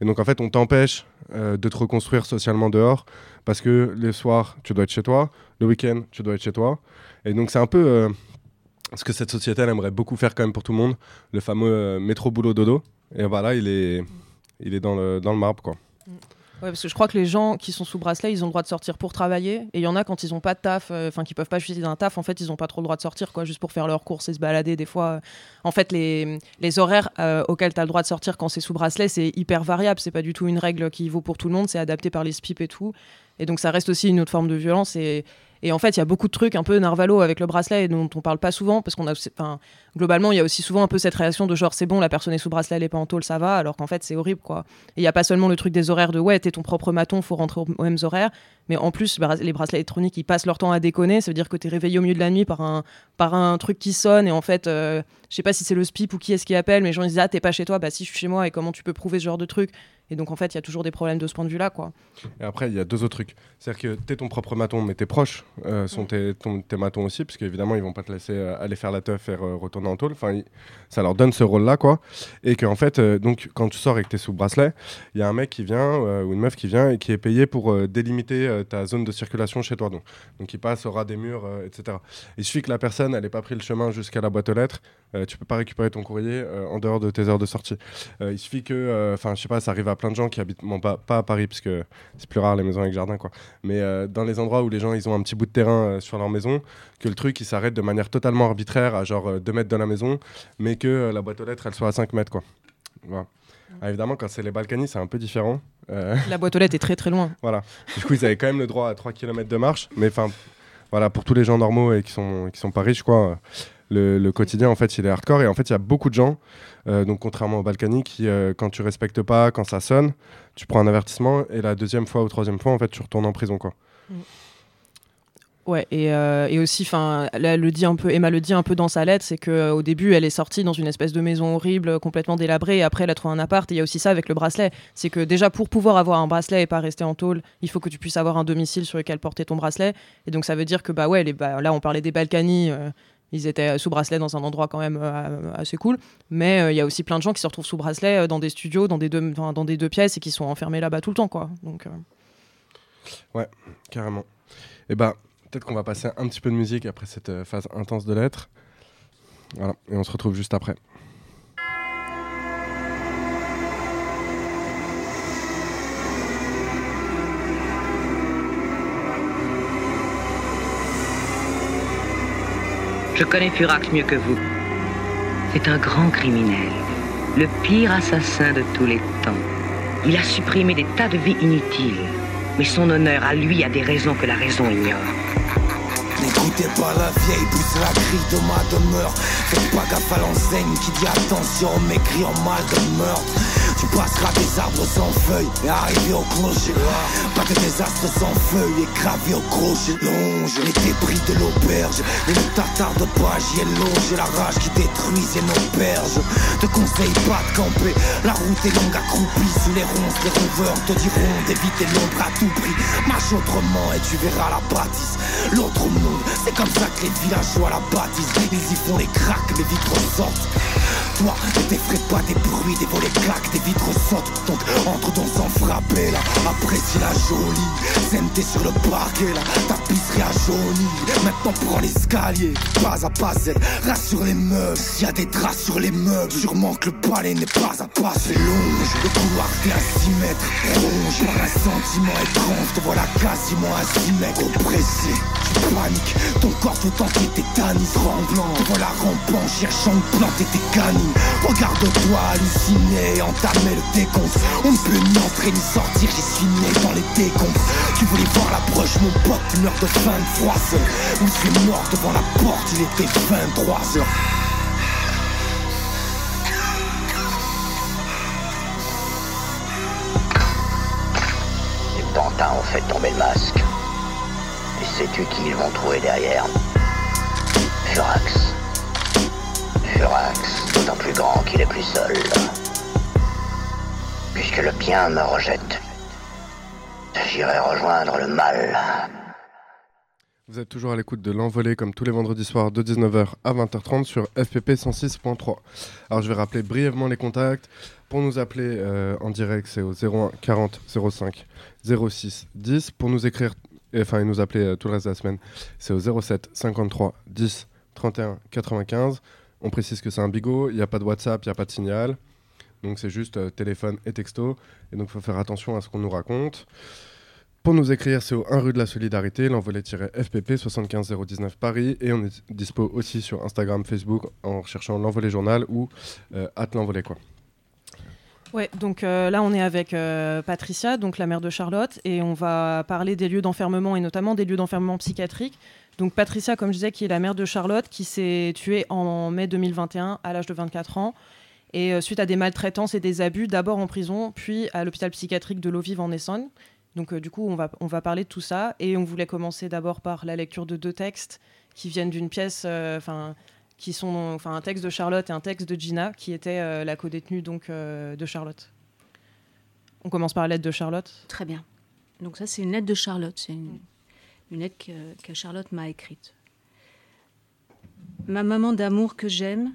Et donc, en fait, on t'empêche euh, de te reconstruire socialement dehors, parce que le soir, tu dois être chez toi, le week-end, tu dois être chez toi. Et donc, c'est un peu euh, ce que cette société, elle aimerait beaucoup faire quand même pour tout le monde, le fameux métro boulot dodo. Et voilà, il est, il est dans, le, dans le marbre, quoi. Ouais, parce que je crois que les gens qui sont sous bracelet, ils ont le droit de sortir pour travailler. Et il y en a quand ils ont pas de taf, euh, enfin qui peuvent pas justifier d'un taf, en fait, ils ont pas trop le droit de sortir, quoi, juste pour faire leurs courses et se balader. Des fois, en fait, les, les horaires euh, auxquels tu as le droit de sortir quand c'est sous bracelet, c'est hyper variable. C'est pas du tout une règle qui vaut pour tout le monde. C'est adapté par les SPIP et tout. Et donc, ça reste aussi une autre forme de violence. Et, et en fait, il y a beaucoup de trucs un peu narvalo avec le bracelet dont on parle pas souvent parce qu'on a, enfin, globalement, il y a aussi souvent un peu cette réaction de genre c'est bon, la personne est sous bracelet, elle est pas en tôle, ça va, alors qu'en fait c'est horrible quoi. Et il y a pas seulement le truc des horaires de ouais, t'es ton propre maton, faut rentrer aux mêmes horaires, mais en plus les bracelets électroniques ils passent leur temps à déconner, ça veut dire que t'es réveillé au milieu de la nuit par un par truc qui sonne et en fait, euh, je sais pas si c'est le SPIP ou qui est-ce qui appelle, mais les gens ils disent ah t'es pas chez toi, bah si je suis chez moi et comment tu peux prouver ce genre de truc et donc en fait, il y a toujours des problèmes de ce point de vue-là, quoi. Et après, il y a deux autres trucs. C'est-à-dire que tu es ton propre maton, mais tes proches euh, sont tes, tes, matons aussi, parce qu'évidemment, ils vont pas te laisser euh, aller faire la teuf et retourner en tôle. Enfin, ça leur donne ce rôle-là, quoi. Et qu'en fait, euh, donc, quand tu sors et que tu es sous bracelet, il y a un mec qui vient, ou une meuf qui vient, et qui est payé pour délimiter ta zone de circulation chez toi. Donc, donc il passe au ras des murs, etc. Il suffit que la personne, elle n'ait pas pris le chemin jusqu'à la boîte aux lettres, tu peux pas récupérer ton courrier en dehors de tes heures de sortie. il suffit que, enfin, je sais pas, ça arrive à plein de gens qui habitent, pas, pas à Paris, parce que c'est plus rare les maisons avec jardin, quoi. Mais euh, dans les endroits où les gens ils ont un petit bout de terrain euh, sur leur maison, que le truc il s'arrête de manière totalement arbitraire à genre 2 euh, mètres de la maison, mais que la boîte aux lettres elle soit à 5 mètres, quoi. Voilà. Ah, évidemment, quand c'est les Balkany, c'est un peu différent. La boîte aux lettres est très très loin. voilà. Du coup, ils avaient quand même le droit à 3 km de marche, mais enfin, voilà, pour tous les gens normaux et qui sont, qui sont pas riches, quoi, le, quotidien, en fait, il est hardcore. Et en fait, il y a beaucoup de gens, euh, donc contrairement au Balkany, qui, euh, quand tu respectes pas, quand ça sonne, tu prends un avertissement. Et la deuxième fois ou troisième fois, en fait, tu retournes en prison, quoi. Ouais, et, euh, et aussi, enfin, le dit un peu, Emma le dit un peu dans sa lettre, c'est que au début, elle est sortie dans une espèce de maison horrible, complètement délabrée, et après, elle a trouvé un appart. Et il y a aussi ça avec le bracelet, c'est que déjà pour pouvoir avoir un bracelet et pas rester en tôle, il faut que tu puisses avoir un domicile sur lequel porter ton bracelet. Et donc ça veut dire que bah ouais, bah, là, on parlait des Balkany. Ils étaient sous bracelet dans un endroit quand même euh, assez cool, mais euh, il y a aussi plein de gens qui se retrouvent sous bracelet euh, dans des studios, dans des deux, dans des deux pièces et qui sont enfermés là-bas tout le temps, quoi. Euh, Carrément. Et bah, peut-être qu'on va passer un petit peu de musique après cette phase intense de lettres. Voilà, et on se retrouve juste après. Je connais Furax mieux que vous. C'est un grand criminel, le pire assassin de tous les temps. Il a supprimé des tas de vies inutiles, mais son honneur à lui a des raisons que la raison ignore. N'écoutez pas la vieille, pousse la grille de ma demeure. Faites pas gaffe à l'enseigne qui dit attention, m'écrit en mal de. Tu passeras des arbres sans feuilles et arrivé au clocher. Pas de désastre sans feuilles et gravé au crochet. Longe les débris de l'auberge, et le tartare de page y est longe. La rage qui détruisait nos berges. Te conseille pas de camper, la route est longue accroupie sous les ronces. Les rovers te diront d'éviter l'ombre à tout prix. Marche autrement et tu verras la bâtisse. L'autre monde, c'est comme ça que les villageois la bâtissent. Ils y font les cracks, les vitres sortent. Toi, t'effraie pas des bruits, des volets claques, des vitres sautent. Donc entre dans sans frapper là. Apprécie la jolie. T'es sur le parquet là. Tapisserie à jaunie. Maintenant prends l'escalier. Pas à pas, Z. Rassure les meubles. S'il y a des draps sur les meubles, sûrement que le palais n'est pas à pas. C'est longe. Le couloir fait à 6 mètres. Ronge par un sentiment étrange. Te voilà quasiment à 6 mètres. Oppressé. Tu paniques. Ton corps tout entier tétanise tremblant. Te voilà rampant, cherchant de planter tes canines. Regarde-toi halluciné, entamer le décompte. On ne peut ni entrer ni sortir, j'ai suis né dans les décombres. Tu voulais voir l'approche, mon pote, tu meurs de faim de froisseur. Où c'est mort devant la porte, il était 23 heures. Les pantins ont fait tomber le masque. Et sais-tu qui ils vont trouver derrière? Furax. Furax, d'autant plus grand qu'il est plus seul. Puisque le bien me rejette, j'irai rejoindre le mal. Vous êtes toujours à l'écoute de l'envolée comme tous les vendredis soirs de 19h à 20h30 sur FPP 106.3. Alors je vais rappeler brièvement les contacts. Pour nous appeler euh, en direct, c'est au 01 40 05 06 10. Pour nous écrire, enfin et nous appeler euh, tout le reste de la semaine, c'est au 07 53 10 31 95. On précise que c'est un bigot, il n'y a pas de WhatsApp, il n'y a pas de signal. Donc c'est juste euh, téléphone et texto. Et donc il faut faire attention à ce qu'on nous raconte. Pour nous écrire, c'est au 1 rue de la Solidarité, l'envolée-FPP 75019 Paris. Et on est dispo aussi sur Instagram, Facebook en recherchant l'envolée journal ou euh, at l'envolée quoi. Ouais, donc euh, là on est avec euh, Patricia, donc la mère de Charlotte, et on va parler des lieux d'enfermement et notamment des lieux d'enfermement psychiatriques. Donc Patricia, comme je disais, qui est la mère de Charlotte, qui s'est tuée en mai 2021 à l'âge de 24 ans, et euh, suite à des maltraitances et des abus, d'abord en prison, puis à l'hôpital psychiatrique de l'Eau-Vive en Essonne. Donc euh, du coup, on va, on va parler de tout ça, et on voulait commencer d'abord par la lecture de deux textes qui viennent d'une pièce, euh, enfin qui sont enfin un texte de Charlotte et un texte de Gina qui était la codétenue donc de Charlotte. On commence par la lettre de Charlotte. Très bien. Donc ça, c'est une lettre de Charlotte. C'est une, une lettre que, Charlotte m'a écrite. Ma maman d'amour que j'aime,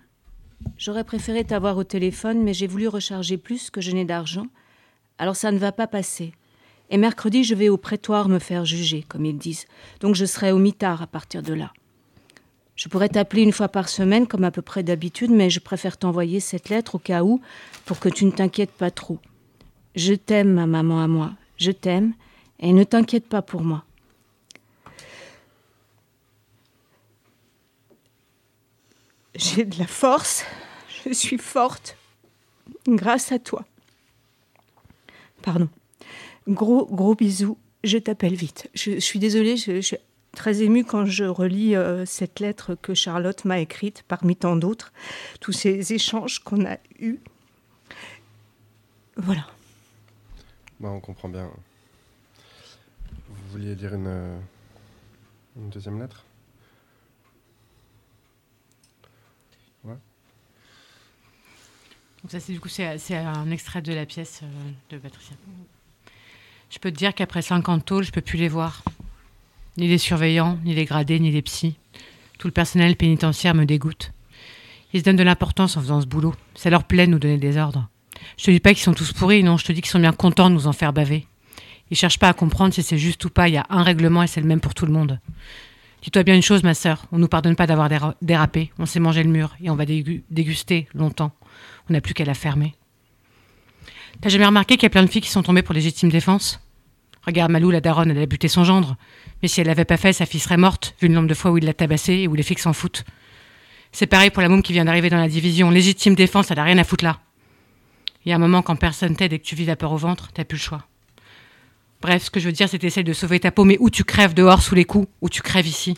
j'aurais préféré t'avoir au téléphone, mais j'ai voulu recharger plus que je n'ai d'argent. Alors ça ne va pas passer. Et mercredi, je vais au prétoire me faire juger, comme ils disent. Donc je serai au mitard à partir de là. Je pourrais t'appeler une fois par semaine, comme à peu près d'habitude, mais je préfère t'envoyer cette lettre au cas où, pour que tu ne t'inquiètes pas trop. Je t'aime, ma maman à moi. Je t'aime, et ne t'inquiète pas pour moi. J'ai de la force. Je suis forte. Grâce à toi. Pardon. Gros, gros bisous. Je t'appelle vite. Je, suis désolée, je, je- très émue quand je relis cette lettre que Charlotte m'a écrite, parmi tant d'autres, tous ces échanges qu'on a eus. Voilà. Bah, on comprend bien. Vous vouliez dire une, une deuxième lettre? Ça, c'est du coup, c'est un extrait de la pièce de Patricia. Je peux te dire qu'après 50 tôles, je peux plus les voir. Ni les surveillants, ni les gradés, ni les psys. Tout le personnel pénitentiaire me dégoûte. Ils se donnent de l'importance en faisant ce boulot. Ça leur plaît de nous donner des ordres. Je te dis pas qu'ils sont tous pourris, non, je te dis qu'ils sont bien contents de nous en faire baver. Ils cherchent pas à comprendre si c'est juste ou pas, il y a un règlement et c'est le même pour tout le monde. Dis-toi bien une chose, ma sœur, on nous pardonne pas d'avoir dérapé, on s'est mangé le mur et on va déguster longtemps. On n'a plus qu'à la fermer. T'as jamais remarqué qu'il y a plein de filles qui sont tombées pour légitime défense? Regarde Malou, la daronne, elle a buté son gendre. Mais si elle l'avait pas fait, sa fille serait morte, vu le nombre de fois où il l'a tabassée et où les filles s'en foutent. C'est pareil pour la môme qui vient d'arriver dans la division. Légitime défense, elle a rien à foutre là. Il y a un moment quand personne t'aide et que tu vis la peur au ventre, t'as plus le choix. Bref, ce que je veux dire, c'est que de sauver ta peau, mais où tu crèves dehors sous les coups, ou tu crèves ici.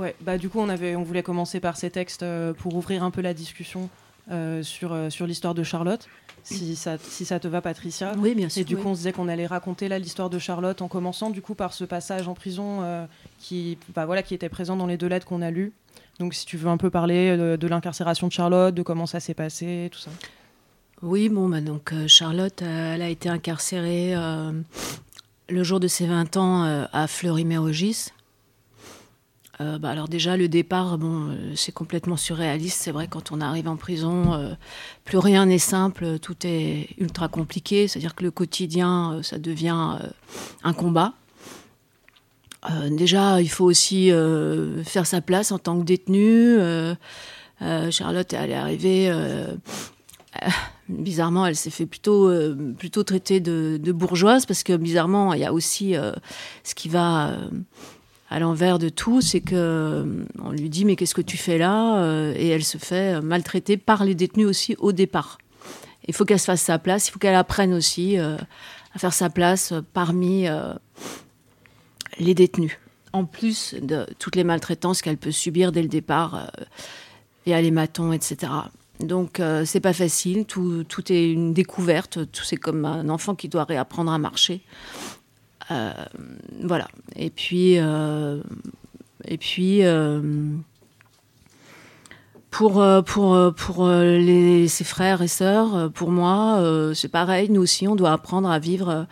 Ouais, bah du coup, on, avait, on voulait commencer par ces textes euh, pour ouvrir un peu la discussion euh, sur, euh, sur l'histoire de Charlotte. Si ça, si ça te va, Patricia. Oui, bien sûr. Et du coup, on se disait qu'on allait raconter là l'histoire de Charlotte en commençant du coup par ce passage en prison qui, bah, voilà, qui était présent dans les deux lettres qu'on a lues. Donc, si tu veux un peu parler de, l'incarcération de Charlotte, de comment ça s'est passé, tout ça. Oui, bon, bah, donc Charlotte, elle a été incarcérée le jour de ses 20 ans à Fleury-Mérogis. Euh, bah, alors déjà le départ, bon, euh, c'est complètement surréaliste. C'est vrai quand on arrive en prison, euh, plus rien n'est simple, tout est ultra compliqué. C'est-à-dire que le quotidien, ça devient un combat. déjà, il faut aussi faire sa place en tant que détenue. Charlotte, elle est arrivée. bizarrement, elle s'est fait plutôt, plutôt traiter de, bourgeoise parce que bizarrement, il y a aussi ce qui va à l'envers de tout, c'est que euh, on lui dit mais qu'est-ce que tu fais là euh, Et elle se fait maltraiter par les détenus aussi au départ. Il faut qu'elle se fasse sa place, il faut qu'elle apprenne aussi euh, à faire sa place parmi les détenus, en plus de toutes les maltraitances qu'elle peut subir dès le départ et à l'hématon, etc. Donc c'est pas facile, tout, tout, est une découverte, tout c'est comme un enfant qui doit réapprendre à marcher. Euh, voilà. Et puis, euh, euh, pour, pour, pour ses frères et sœurs, pour moi, c'est pareil. Nous aussi, on doit apprendre à vivre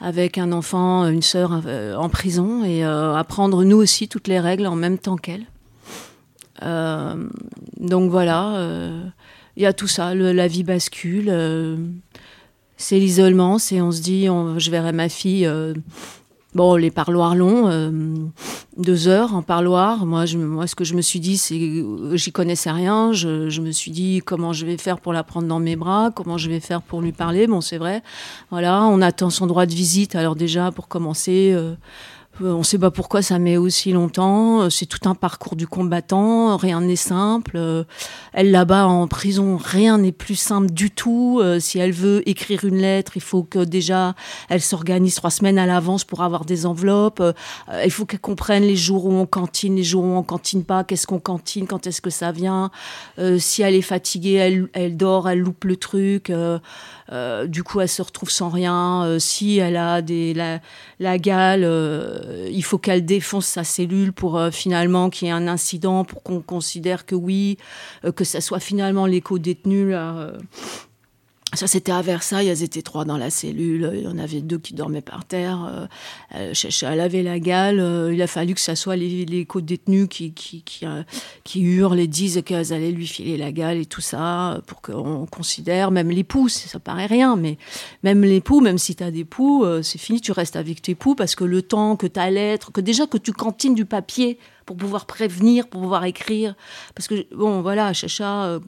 avec un enfant, une sœur en prison et apprendre nous aussi toutes les règles en même temps qu'elle. donc voilà, il y a tout ça, la vie bascule c'est l'isolement, c'est on se dit, je verrai ma fille. Euh, bon, les parloirs longs, euh, deux heures en parloir. Moi, je, moi, ce que je me suis dit, c'est, euh, j'y connaissais rien. Je, je, me suis dit comment je vais faire pour la prendre dans mes bras, comment je vais faire pour lui parler. Bon, c'est vrai. Voilà, on attend son droit de visite. Alors déjà, pour commencer. On ne sait pas pourquoi ça met aussi longtemps. Euh, c'est tout un parcours du combattant. Rien n'est simple. Euh, elle là-bas en prison, rien n'est plus simple du tout. Si elle veut écrire une lettre, il faut que déjà elle s'organise trois semaines à l'avance pour avoir des enveloppes. Il faut qu'elle comprenne les jours où on cantine, les jours où on cantine pas. Qu'est-ce qu'on cantine Quand est-ce que ça vient Si elle est fatiguée, elle, elle, dort, elle loupe le truc. Du coup, elle se retrouve sans rien. si elle a des la, la gale euh, il faut qu'elle défonce sa cellule pour euh, finalement qu'il y ait un incident, pour qu'on considère que oui, euh, que ça soit finalement l'éco-détenu ça, c'était à Versailles, elles étaient trois dans la cellule, il y en avait deux qui dormaient par terre, euh, elle laver la gale, il a fallu que ça soit les, les co-détenus qui, qui, qui, qui, hurlent et disent qu'elles allaient lui filer la gale et tout ça, pour qu'on considère, même l'époux, ça paraît rien, mais même l'époux, même si tu as des poux, c'est fini, tu restes avec tes poux, parce que le temps que tu as l'être, que déjà que tu cantines du papier pour pouvoir prévenir, pour pouvoir écrire, parce que, bon, voilà, Chacha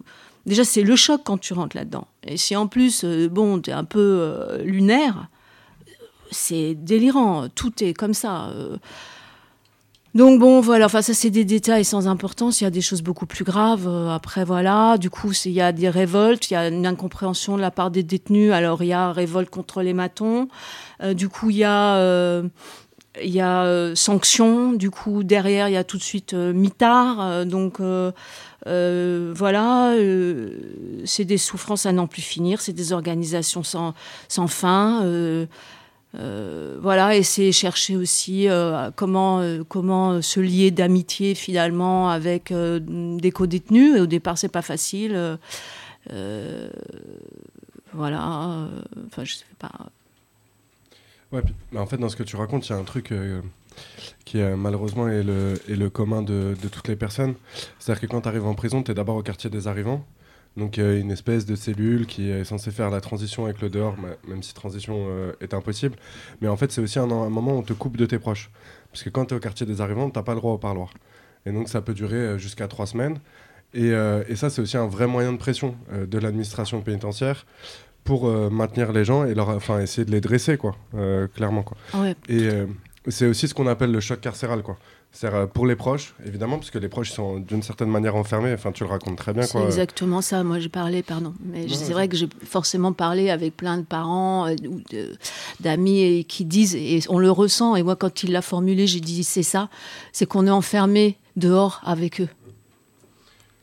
Déjà, c'est le choc quand tu rentres là-dedans. Et si en plus, euh, bon, tu es un peu euh, lunaire, c'est délirant. Tout est comme ça. Euh. Donc bon, voilà, enfin ça c'est des détails sans importance, il y a des choses beaucoup plus graves. Après voilà, du coup il y a des révoltes, il y a une incompréhension de la part des détenus. Alors il y a révolte contre les matons, du coup il y a... Euh, il y a sanctions, du coup derrière il y a tout de suite mitard, donc voilà, c'est des souffrances à n'en plus finir, c'est des organisations sans, fin. Euh, voilà, et c'est chercher aussi euh, comment, euh, comment se lier d'amitié finalement avec des co-détenus. au départ, c'est pas facile. voilà, enfin, je sais pas. Ouais, mais en fait, dans ce que tu racontes, il y a un truc qui malheureusement est le, est le commun de, de toutes les personnes. C'est-à-dire que quand tu arrives en prison, tu es d'abord au quartier des arrivants. Donc une espèce de cellule qui est censée faire la transition avec le dehors, même si transition euh, est impossible. Mais en fait, c'est aussi un, moment où on te coupe de tes proches. Parce que quand tu es au quartier des arrivants, tu n'as pas le droit au parloir. Et donc ça peut durer euh, jusqu'à trois semaines. Et, euh, et ça, c'est aussi un vrai moyen de pression de l'administration pénitentiaire pour maintenir les gens et leur, enfin, essayer de les dresser, quoi, clairement. Quoi. Et c'est aussi ce qu'on appelle le choc carcéral, quoi. C'est euh, pour les proches, évidemment, parce que les proches sont d'une certaine manière enfermés. Enfin, tu le racontes très bien. C'est exactement ça. Moi, j'ai parlé, pardon. Mais c'est vrai que j'ai forcément parlé avec plein de parents euh, ou d'amis qui disent, et on le ressent. Et moi, quand il l'a formulé, j'ai dit c'est ça. C'est qu'on est enfermé dehors avec eux.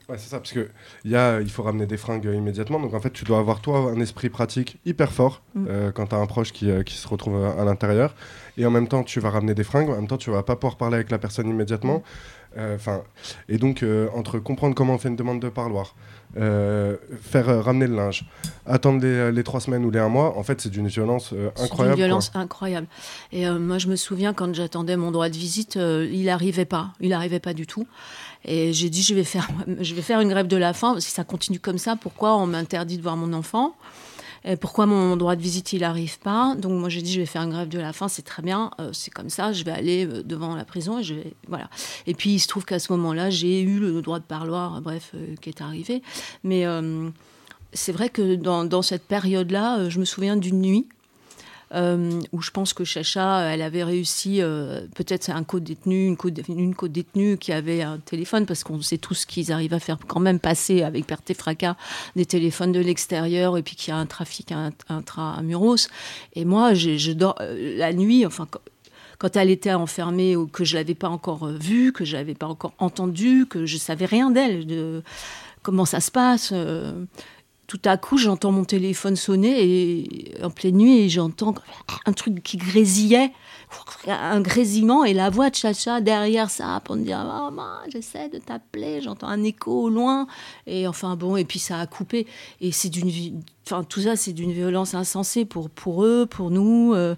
Ouais, c'est ça, parce que y a, il faut ramener des fringues immédiatement. Donc en fait, tu dois avoir toi un esprit pratique hyper fort mm. euh, quand tu as un proche qui, qui se retrouve à l'intérieur et en même temps tu vas ramener des fringues, en même temps tu vas pas pouvoir parler avec la personne immédiatement. Euh, enfin, et donc euh, entre comprendre comment on fait une demande de parloir, euh, faire ramener le linge, attendre les, trois semaines ou les un mois, en fait c'est d'une violence incroyable. Une violence incroyable. Et moi je me souviens quand j'attendais mon droit de visite, il n'arrivait pas, il n'arrivait pas du tout. Et j'ai dit je vais faire, je vais faire une grève de la faim. Si ça continue comme ça, pourquoi on m'interdit de voir mon enfant? Euh, pourquoi mon droit de visite il n'arrive pas? Donc moi j'ai dit je vais faire une grève de la faim, c'est très bien, euh, c'est comme ça, je vais aller euh, devant la prison et voilà. Et puis il se trouve qu'à ce moment-là j'ai eu le droit de parloir, bref, qui est arrivé. Mais c'est vrai que dans cette période-là, je me souviens d'une nuit euh, où je pense que Chacha, elle avait réussi, euh, peut-être un co-détenu, une co-détenue qui avait un téléphone, parce qu'on sait tous qu'ils arrivent à faire quand même passer avec perte et fracas des téléphones de l'extérieur, et puis qu'il y a un trafic intramuros. Et moi, je dors euh, la nuit, enfin quand elle était enfermée ou que je l'avais pas encore vue, que je l'avais pas encore entendue, que je savais rien d'elle, de comment ça se passe tout à coup, j'entends mon téléphone sonner et en pleine nuit, et j'entends un truc qui grésillait, un grésillement et la voix de Chacha derrière ça pour me dire maman, j'essaie de t'appeler, j'entends un écho au loin et enfin bon et puis ça a coupé et c'est d'une, enfin tout ça c'est d'une violence insensée pour pour eux, pour nous. Euh,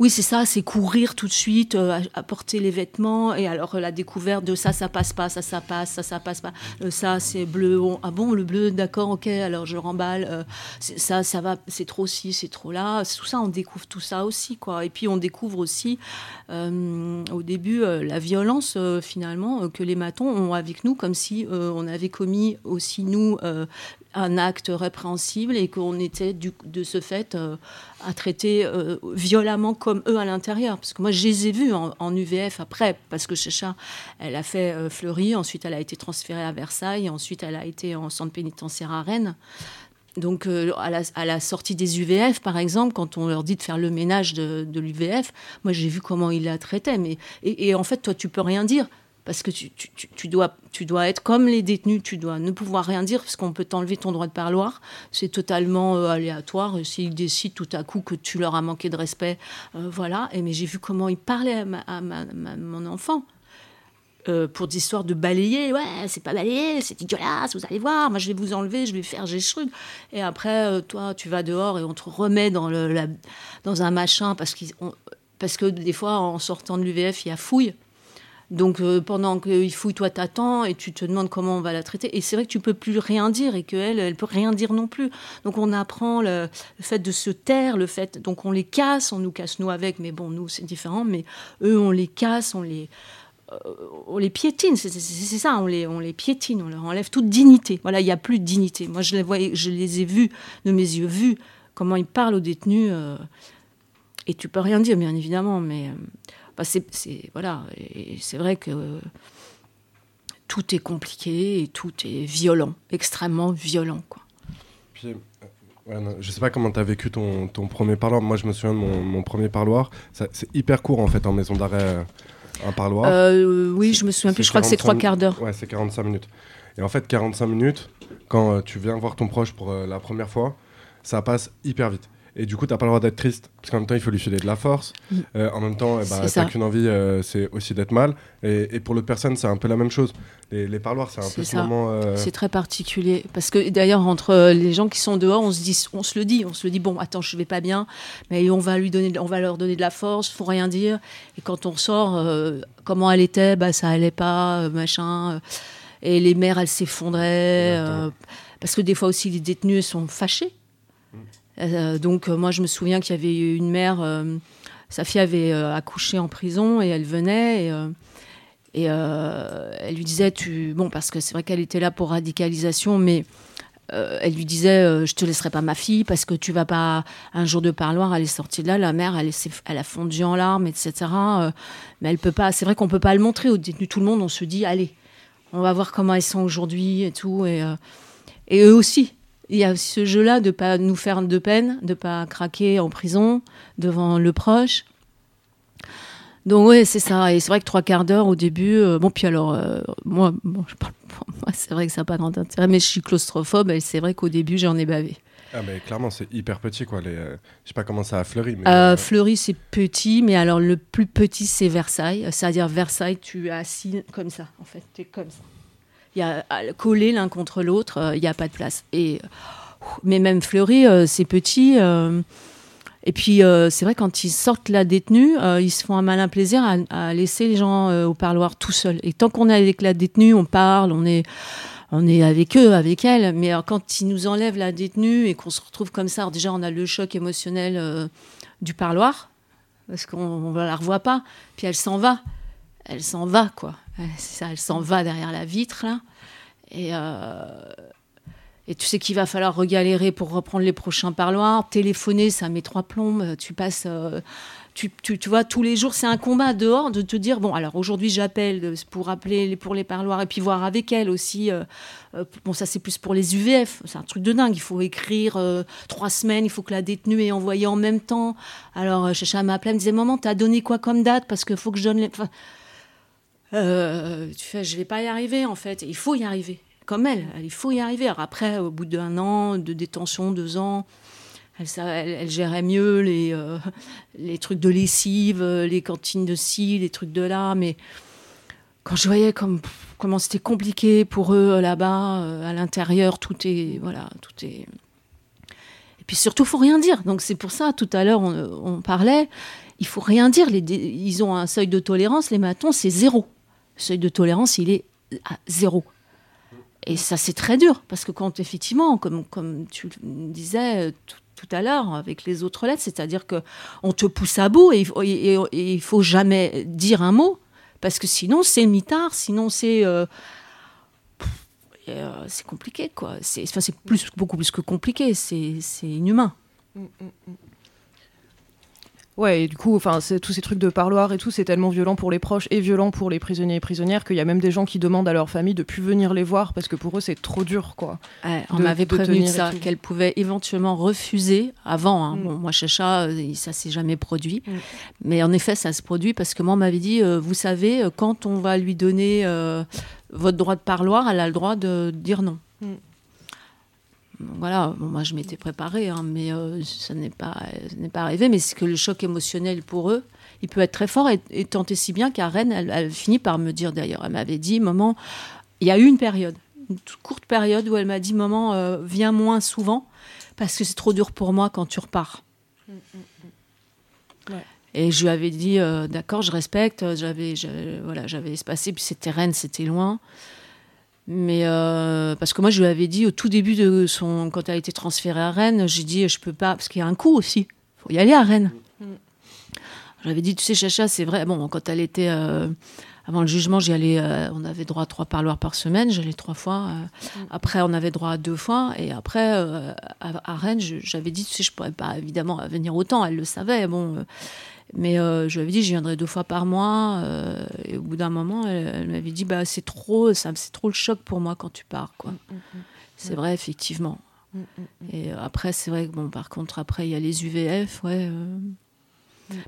oui, c'est ça, c'est courir tout de suite, euh, apporter les vêtements, et alors la découverte de ça, ça passe pas, ça, ça passe, ça, ça passe pas, euh, ça, c'est bleu, ah bon, le bleu, d'accord, ok, alors je remballe, euh, ça, ça va, c'est trop ci, c'est trop là, tout ça, on découvre tout ça aussi, quoi. Et puis on découvre aussi, au début, la violence, finalement, que les matons ont avec nous, comme si on avait commis aussi, nous, un acte répréhensible et qu'on était du, de ce fait euh, à traiter euh, violemment comme eux à l'intérieur. Parce que moi, je les ai vus en, UVF après, parce que Chacha, elle a fait euh, Fleury, ensuite elle a été transférée à Versailles, ensuite elle a été en centre pénitentiaire à Rennes. Donc, à, la, sortie des UVF, par exemple, quand on leur dit de faire le ménage de, l'UVF, moi j'ai vu comment ils la traitaient. Mais, et, et, en fait, toi, tu peux rien dire parce que tu, dois, être comme les détenus, tu dois ne pouvoir rien dire parce qu'on peut t'enlever ton droit de parloir. C'est totalement euh, aléatoire. S'ils décident tout à coup que tu leur as manqué de respect, euh, voilà. Et mais j'ai vu comment ils parlaient à, mon enfant. Euh, pour des histoires de balayer, ouais, c'est pas balayer, c'est dégueulasse, vous allez voir, moi je vais vous enlever, je vais faire j'ai Et après, toi, tu vas dehors et on te remet dans, le, dans un machin parce, parce que des fois, en sortant de l'UVF, il y a fouille. Donc euh, pendant qu'il fouille, toi t'attends et tu te demandes comment on va la traiter. Et c'est vrai que tu peux plus rien dire et qu'elle, elle peut rien dire non plus. Donc on apprend le, fait de se taire, le fait. Donc on les casse, on nous casse nous avec, mais bon nous c'est différent. Mais eux on les casse, on les euh, on les piétine, c'est ça, on les, on les piétine, on leur enlève toute dignité. Voilà, il n'y a plus de dignité. Moi, je les, voyais, je les ai vus, de mes yeux vus, comment ils parlent aux détenus. Euh, et tu peux rien dire, bien évidemment, mais Bah, c'est, voilà, et c'est vrai que tout est compliqué et tout est violent, extrêmement violent. Quoi. Puis, euh, ouais, non, je sais pas comment tu as vécu ton, ton premier parloir. Moi, je me souviens de mon, mon premier parloir. C'est hyper court en fait en maison d'arrêt, euh, un parloir. Euh, oui, je me souviens plus, je crois que c'est 45 trois quarts d'heure. Ouais, c'est 45 minutes. Et en fait, 45 minutes, quand euh, tu viens voir ton proche pour euh, la première fois, ça passe hyper vite. Et du coup, t'as pas le droit d'être triste, parce qu'en même temps, il faut lui filer de la force. Mm. Euh, en même temps, eh t'as qu'une envie, euh, c'est aussi d'être mal. Et, et pour l'autre personne, c'est un peu la même chose. Les, les parloirs, c'est un peu ce moment. euh, C'est très particulier. Parce que d'ailleurs, entre les gens qui sont dehors, on se, dit, on se le dit. On se le dit, bon, attends, je vais pas bien, mais on va, lui donner, on va leur donner de la force, faut rien dire. Et quand on sort, comment elle était, bah, ça allait pas, machin. et les mères, elles s'effondraient. parce que des fois aussi, les détenus elles sont fâchés. Euh, donc, euh, moi, je me souviens qu'il y avait une mère, euh, sa fille avait accouché en prison et elle venait. Et, elle lui disait, tu... bon, parce que c'est vrai qu'elle était là pour radicalisation, mais elle lui disait, euh, je te laisserai pas ma fille parce que tu vas pas un jour de parloir, elle est sortie de là, la mère, elle, s'est- elle a fondu en larmes, etc. Mais elle peut pas. C'est vrai qu'on peut pas le montrer aux détenus. Tout le monde, on se dit, allez, on va voir comment elles sont aujourd'hui et tout. Et eux aussi. Il y a ce jeu-là de pas nous faire de peine, de pas craquer en prison devant le proche. Donc oui, c'est ça. Et c'est vrai que trois quarts d'heure au début. euh, bon, puis alors, euh, moi, bon, je parle pour moi, c'est vrai que ça n'a pas grand intérêt, mais je suis claustrophobe et c'est vrai qu'au début, j'en ai bavé. Ah, mais clairement, c'est hyper petit, quoi. Les, euh, je sais pas comment ça a fleuri, mais. Euh, Fleury, c'est petit, mais alors le plus petit, c'est Versailles. C'est-à-dire Versailles, tu es assis comme ça, en fait. Tu es comme ça. Y a à- collé l'un contre l'autre, euh, il n'y a pas de place. Et, euh, mais même Fleury, euh, c'est petit. euh, et puis, euh, c'est vrai, quand ils sortent la détenue, euh, ils se font un malin plaisir à, laisser les gens euh, au parloir tout seuls. Et tant qu'on est avec la détenue, on parle, on est, on est avec eux, avec elle. Mais quand ils nous enlèvent la détenue et qu'on se retrouve comme ça, déjà, on a le choc émotionnel euh, du parloir, parce qu'on ne la revoit pas. Puis elle s'en va. Elle s'en va, quoi. Ça, elle s'en va derrière la vitre, là. Et, euh, et tu sais qu'il va falloir regalérer pour reprendre les prochains parloirs. Téléphoner, ça met trois plombes. Tu passes. euh, tu, vois, tous les jours, c'est un combat dehors de te dire bon, alors aujourd'hui, j'appelle euh, pour appeler pour les parloirs et puis voir avec elle aussi. bon, ça, c'est plus pour les UVF. C'est un truc de dingue. Il faut écrire trois semaines. Il faut que la détenue ait envoyé en même temps. Alors, Chacha m'appelait, elle me disait Maman, t'as donné quoi comme date? Parce qu'il faut que je donne les. Euh, tu fais, je vais pas y arriver en fait. Il faut y arriver, comme elle. Il faut y arriver. Alors après, au bout d'un an de détention, deux ans, elle, ça- elle- gérait mieux les, euh, les trucs de lessive, euh, les cantines de ci, les trucs de là. Mais quand je voyais comme, comment c'était compliqué pour eux euh, là-bas, à l'intérieur, tout est, voilà, tout est. Et puis surtout, faut rien dire. Donc c'est pour ça, tout à l'heure, on, on parlait. Il faut rien dire. Les ils ont un seuil de tolérance. Les matons, c'est zéro. Seuil de tolérance, il est à zéro. Et ça, c'est très dur, parce que quand, effectivement, comme, comme tu disais euh, tout, tout à l'heure avec les autres lettres, c'est-à-dire que on te pousse à bout et, et- et- et il faut jamais dire un mot, parce que sinon, c'est mitard, sinon, c'est. euh, euh, c'est compliqué, quoi. C'est plus, beaucoup plus que compliqué, c'est c'est inhumain. Ouais, et du coup, enfin, tous ces trucs de parloir et tout, c'est tellement violent pour les proches et violent pour les prisonniers et prisonnières qu'il y a même des gens qui demandent à leur famille de plus venir les voir parce que pour eux c'est trop dur, quoi. Ouais, on m'avait prévenu de ça, qu'elle pouvait éventuellement refuser avant. hein. Mm. Bon, moi, Chacha, euh, ça s'est jamais produit. Mm. Mais en effet, ça se produit parce que moi, on m'avait dit, euh, vous savez, euh, quand on va lui donner euh, votre droit de parloir, elle a le droit de dire non. Mm. Voilà, bon, moi je m'étais préparée, hein, mais euh, ça n'est pas, ça n'est pas arrivé. Mais c'est que le choc émotionnel pour eux, il peut être très fort et, et tant et si bien qu'à Rennes, elle, elle finit par me dire d'ailleurs, elle m'avait dit, maman, il y a eu une période, une toute courte période où elle m'a dit, maman, euh, viens moins souvent parce que c'est trop dur pour moi quand tu repars. Ouais. Et je lui avais dit, euh, d'accord, je respecte, j'avais, voilà, j'avais espacé, puis c'était Rennes, c'était loin. Mais euh, parce que moi, je lui avais dit au tout début de son, quand elle a été transférée à Rennes, j'ai dit, je peux pas, parce qu'il y a un coût aussi. faut y aller à Rennes. J'avais dit, tu sais, Chacha, c'est vrai. Bon, quand elle était euh, avant le jugement, j'y allais. euh, on avait droit à trois parloirs par semaine. J'allais trois fois. euh. Après, on avait droit à deux fois. Et après, à, à Rennes, j'avais dit, tu sais, je pourrais pas évidemment venir autant. Elle le savait. Bon, mais euh, je lui avais dit, j'y viendrai deux fois par mois. euh, et au bout d'un moment, elle, elle m'avait dit, bah, c'est trop, c'est trop le choc pour moi quand tu pars, quoi. C'est vrai, effectivement. Et euh, après, c'est vrai que, bon, par contre, après, il y a les UVF, ouais. euh.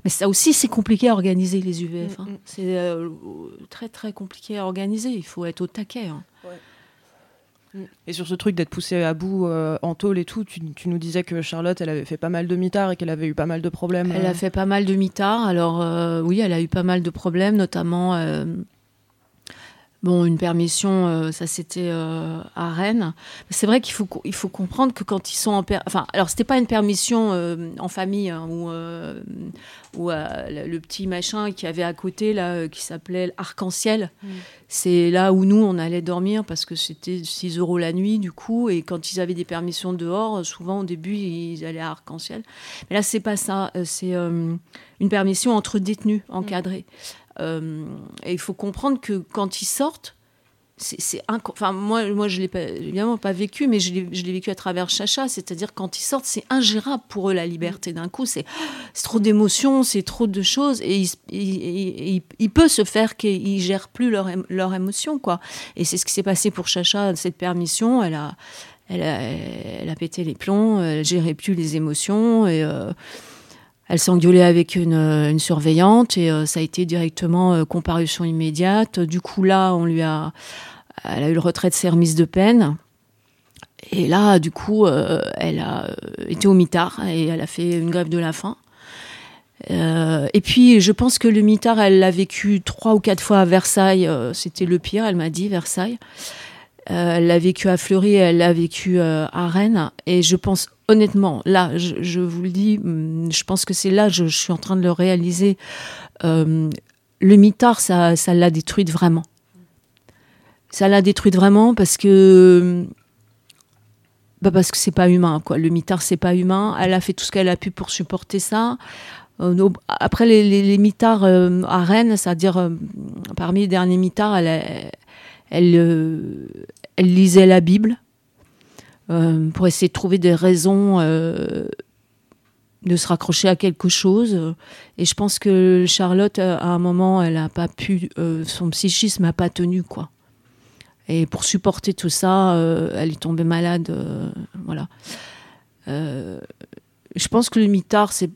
Mais ça aussi, c'est compliqué à organiser, les UVF. hein. C'est très, très compliqué à organiser. Il faut être au taquet. hein. Et sur ce truc d'être poussé à bout euh, en tôle et tout, tu, tu nous disais que Charlotte, elle avait fait pas mal de mitards et qu'elle avait eu pas mal de problèmes. Elle euh. a fait pas mal de mitards. Alors, euh, oui, elle a eu pas mal de problèmes, notamment. Bon, une permission, euh, ça c'était euh, à Rennes. C'est vrai qu'il faut, il faut comprendre que quand ils sont en per... enfin, alors c'était pas une permission euh, en famille hein, euh, le, petit machin qui avait à côté là, qui s'appelait Arc-en-Ciel. C'est là où nous on allait dormir parce que c'était 6 euros la nuit du coup et quand ils avaient des permissions dehors, souvent au début ils allaient à Arc-en-Ciel. Mais là c'est pas ça, c'est une permission entre détenus encadrés. Euh, et il faut comprendre que quand ils sortent, c'est, enfin moi, moi je l'ai évidemment pas vécu, mais je l'ai, vécu à travers Chacha, c'est-à-dire quand ils sortent, c'est ingérable pour eux la liberté. D'un coup, c'est, trop d'émotions, c'est trop de choses, et il, peut se faire qu'ils gèrent plus leur, leur émotion, quoi. Et c'est ce qui s'est passé pour Chacha, cette permission, elle a, elle a, elle a pété les plombs, elle gérait plus les émotions, euh, elle s'engueulait avec une, euh, surveillante et euh, ça a été directement euh, comparution immédiate. Du coup, là, on lui a, elle a eu le retrait de ses remises de peine. Et là, du coup, elle a été au mitard et elle a fait une grève de la faim. Et puis, je pense que le mitard, elle l'a vécu trois ou quatre fois à Versailles. C'était le pire, elle m'a dit, Versailles. Euh, elle l'a vécu à Fleury, elle l'a vécu euh, à Rennes. Et je pense honnêtement, là, je, vous le dis, hum, je pense que c'est là, je, suis en train de le réaliser. Euh, le mitard, ça, ça l'a détruite vraiment. Ça l'a détruite vraiment parce que. Bah parce que c'est pas humain, quoi. Le mitard, c'est pas humain. Elle a fait tout ce qu'elle a pu pour supporter ça. Après, les, mitards à Rennes, c'est-à-dire parmi les derniers mitards, elle, a- elle, euh, elle lisait la Bible euh, pour essayer de trouver des raisons euh, de se raccrocher à quelque chose. Et je pense que Charlotte, à un moment, elle a pas pu, son psychisme n'a pas tenu, quoi. Et pour supporter tout ça, elle est tombée malade, voilà. Je pense que le mitard, c'est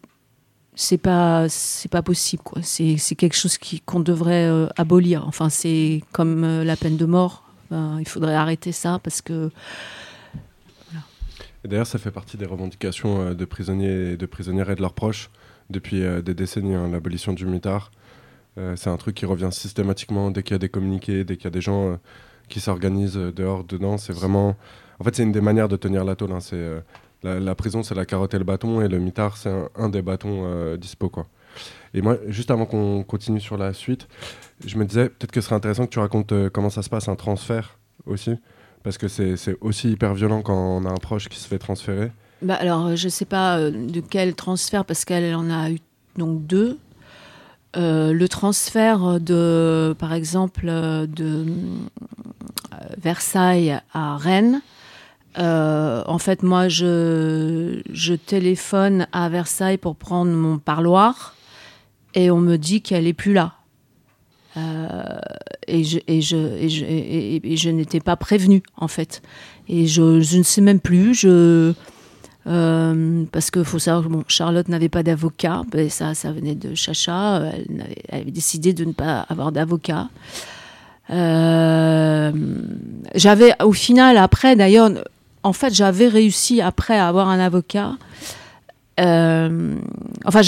c'est pas c'est pas possible quoi. C'est quelque chose qui qu'on devrait euh, abolir. Enfin, c'est comme euh, la peine de mort. Ben, il faudrait arrêter ça parce que d'ailleurs, ça fait partie des revendications euh, de prisonniers et de prisonnières et de leurs proches depuis des décennies, hein, l'abolition du mitard. C'est un truc qui revient systématiquement dès qu'il y a des communiqués, dès qu'il y a des gens qui s'organisent dehors, dedans. C'est vraiment. En fait, c'est une des manières de tenir la tôle. hein. C'est, la, prison, c'est la carotte et le bâton, et le mitard, c'est un, des bâtons euh, dispo. Quoi. Et moi, juste avant qu'on continue sur la suite, je me disais peut-être que ce serait intéressant que tu racontes euh, comment ça se passe, un transfert aussi. Parce que c'est aussi hyper violent quand on a un proche qui se fait transférer. Bah alors, euh, je ne sais pas euh, de quel transfert, parce qu'elle en a eu donc deux. Le transfert de, par exemple, de Versailles à Rennes. Euh, en fait, moi, je, téléphone à Versailles pour prendre mon parloir et on me dit qu'elle est plus là. Et je, n'étais pas prévenue, en fait. Et je, ne sais même plus. Je, euh, parce qu'il faut savoir que bon, Charlotte n'avait pas d'avocat. Ben, ça, ça venait de Chacha. Elle avait décidé de ne pas avoir d'avocat. Euh, j'avais, au final, après, d'ailleurs, en fait, j'avais réussi après à avoir un avocat. Euh, enfin,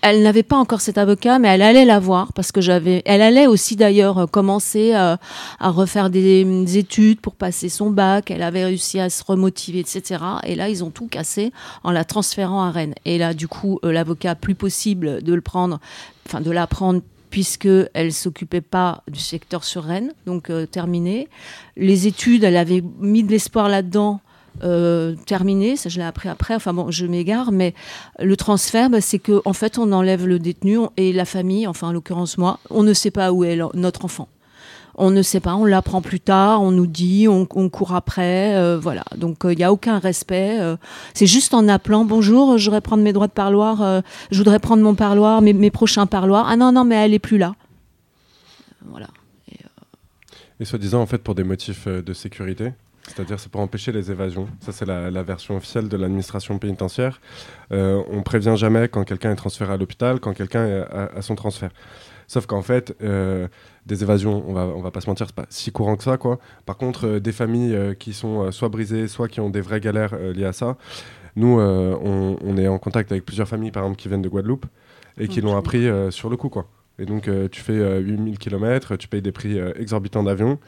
elle n'avait pas encore cet avocat, mais elle allait l'avoir parce que j'avais. Elle allait aussi d'ailleurs euh, commencer euh, à refaire des, des études pour passer son bac. Elle avait réussi à se remotiver, etc. Et là, ils ont tout cassé en la transférant à Rennes. Et là, du coup, euh, l'avocat, plus possible de le prendre, enfin de la prendre puisque elle s'occupait pas du secteur sur Rennes, donc terminé. Les études, elle avait mis de l'espoir là-dedans. Euh, terminé, ça je l'ai appris après, enfin bon, je m'égare, mais le transfert, bah, c'est qu'en en fait, on enlève le détenu et la famille, enfin en l'occurrence moi, on ne sait pas où est notre enfant. On ne sait pas, on l'apprend plus tard, on nous dit, on, court après, euh, voilà. Donc il n'y a aucun respect. c'est juste en appelant, bonjour, je voudrais prendre mes droits de parloir, je voudrais prendre mon parloir, mes, mes prochains parloirs. Ah non, non, mais elle est plus là. Voilà. Et soi-disant, en fait, pour des motifs de sécurité c'est-à-dire c'est pour empêcher les évasions. Ça c'est la, version officielle de l'administration pénitentiaire. Euh, on prévient jamais quand quelqu'un est transféré à l'hôpital, quand quelqu'un a, son transfert. Sauf qu'en fait, euh, des évasions, on va, on va pas se mentir, c'est pas si courant que ça, quoi. Par contre, euh, des familles euh, qui sont soit brisées, soit qui ont des vraies galères liées à ça. Nous, on, est en contact avec plusieurs familles, par exemple, qui viennent de Guadeloupe et qui l'ont appris sur le coup, quoi. Et donc, tu fais 8000 km, tu payes des prix exorbitants d'avion.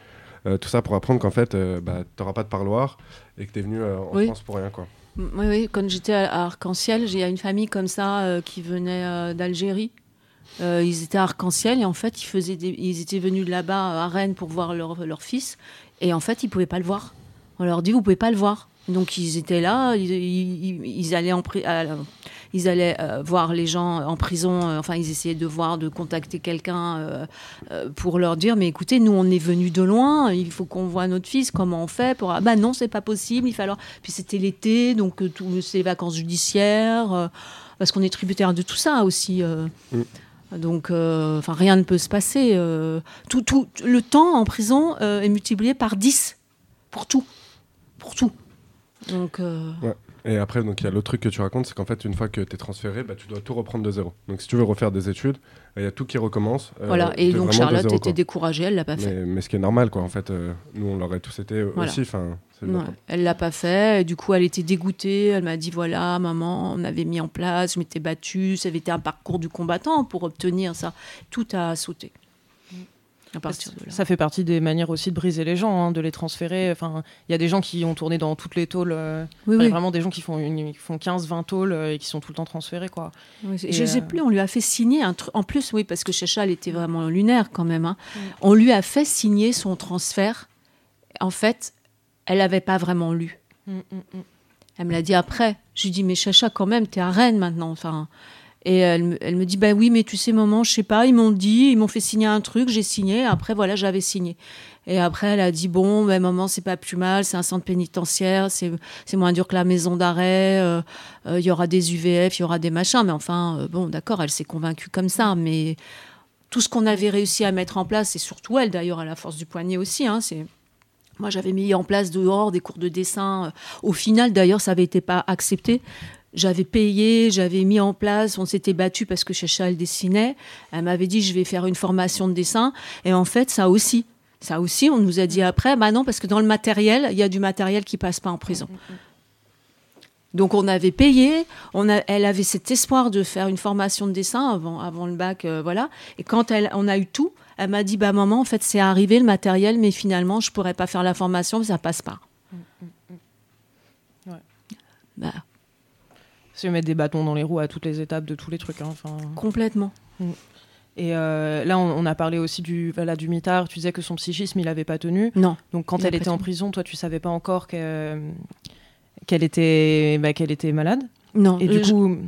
Euh, tout ça pour apprendre qu'en fait, euh, bah, tu n'auras pas de parloir et que tu es venu euh, en France pour rien. Quoi. Oui, oui, quand j'étais à Arc-en-Ciel, j'ai une famille comme ça qui venait d'Algérie. ils étaient à Arc-en-Ciel et en fait, ils, faisaient ils étaient venus de là-bas à Rennes pour voir leur, leur fils. Et en fait, ils ne pouvaient pas le voir. On leur dit, vous ne pouvez pas le voir. Donc ils étaient là, ils, ils, allaient en ils allaient euh, voir les gens en prison. Euh, enfin, ils essayaient de voir, de contacter quelqu'un euh, pour leur dire mais écoutez, nous on est venus de loin, il faut qu'on voit notre fils. Comment on fait pour ah bah non, c'est pas possible. Il fallait. Puis c'était l'été, donc c'est les vacances judiciaires, parce qu'on est tributaire de tout ça aussi. Mm. Donc, enfin, rien ne peut se passer. tout, tout, le temps en prison est multiplié par 10 pour tout, pour tout. Donc, euh, Et après, donc il y a l'autre truc que tu racontes, c'est qu'en fait, une fois que tu es transféré, bah, tu dois tout reprendre de zéro. Donc si tu veux refaire des études, il y a tout qui recommence. Euh, voilà, et donc Charlotte était découragée, elle l'a pas fait. Mais, ce qui est normal, quoi, en fait, euh, nous on l'aurait tous été aussi. Enfin, elle l'a pas fait, et du coup elle était dégoûtée, elle m'a dit voilà, maman, on avait mis en place, je m'étais battue, ça avait été un parcours du combattant pour obtenir ça. Tout a sauté. Ça fait partie des manières aussi de briser les gens, hein, de les transférer. Enfin, il y a des gens qui ont tourné dans toutes les tôles. Euh, vraiment des gens qui font, font 15-20 tôles euh, et qui sont tout le temps transférés. Quoi. je ne sais euh, plus, on lui a fait signer un truc. En plus, oui, parce que Chacha, elle était vraiment lunaire quand même. Hein. On lui a fait signer son transfert. En fait, elle n'avait pas vraiment lu. Mm, mm, mm. Elle me l'a dit après. Je lui dis, mais Chacha, quand même, tu es à Rennes maintenant. Enfin, et elle, me dit, bah oui, mais tu sais, maman, je sais pas, ils m'ont dit, ils m'ont fait signer un truc, j'ai signé, après, voilà, j'avais signé. Et après, elle a dit, bon, ben, maman, c'est pas plus mal, c'est un centre pénitentiaire, c'est moins dur que la maison d'arrêt, euh, euh, il y aura des UVF, il y aura des machins, mais enfin, euh, bon, d'accord, elle s'est convaincue comme ça, mais tout ce qu'on avait réussi à mettre en place, et surtout elle, d'ailleurs, à la force du poignet aussi, hein, c'est... Moi, j'avais mis en place dehors des cours de dessin. Au final, d'ailleurs, ça avait été pas accepté. J'avais payé, j'avais mis en place, on s'était battu parce que Chacha, elle dessinait. Elle m'avait dit, je vais faire une formation de dessin. Et en fait, ça aussi, ça aussi, on nous a dit après, bah non, parce que dans le matériel, il y a du matériel qui passe pas en prison. Donc on avait payé, on a, elle avait cet espoir de faire une formation de dessin avant, avant le bac, euh, voilà. Et quand elle, on a eu tout, elle m'a dit, bah maman, en fait, c'est arrivé le matériel, mais finalement, je pourrais pas faire la formation, ça passe pas. Mm, mm, mm. Ouais. Bah, c'est mettre des bâtons dans les roues à toutes les étapes de tous les trucs. Hein. Complètement. Mm. Et euh, là, on, a parlé aussi du, voilà, du mitard. Tu disais que son psychisme, il n'avait pas tenu. Non. Donc, quand elle était en prison, toi, tu savais pas encore qu'elle était, bah, qu'elle était malade? Non. Et du coup,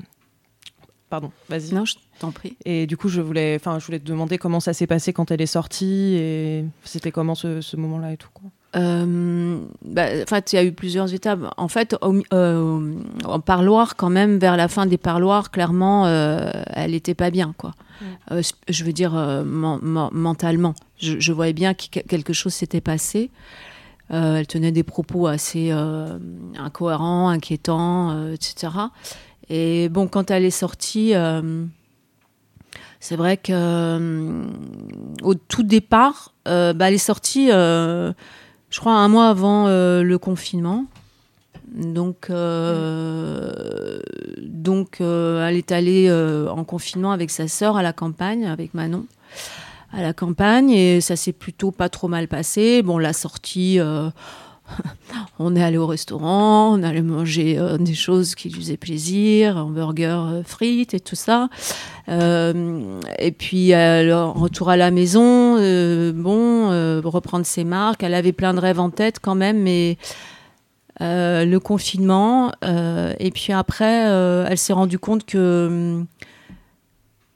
pardon, vas-y. Non, je t'en prie. Et du coup, je voulais, enfin, je voulais te demander comment ça s'est passé quand elle est sortie et c'était comment ce, ce moment-là et tout. Quoi. Euh, bah, en fait, il y a eu plusieurs étapes. En fait, euh, en parloir, quand même, vers la fin des parloirs, clairement, euh, elle n'était pas bien, quoi. je veux dire, mentalement. Je, voyais bien que quelque chose s'était passé. elle tenait des propos assez incohérents, inquiétants, etc. Et bon, quand elle est sortie, c'est vrai que au tout départ, bah, elle est sortie je crois, un mois avant euh, le confinement. Donc, euh, donc euh, elle est allée en confinement avec sa sœur à la campagne, avec Manon, à la campagne, et ça s'est plutôt pas trop mal passé. Bon, la sortie, on est allé au restaurant, on allait manger des choses qui lui faisaient plaisir, hamburger, frites et tout ça. et puis, en retour à la maison, bon, reprendre ses marques. Elle avait plein de rêves en tête quand même, mais le confinement. et puis après, elle s'est rendue compte que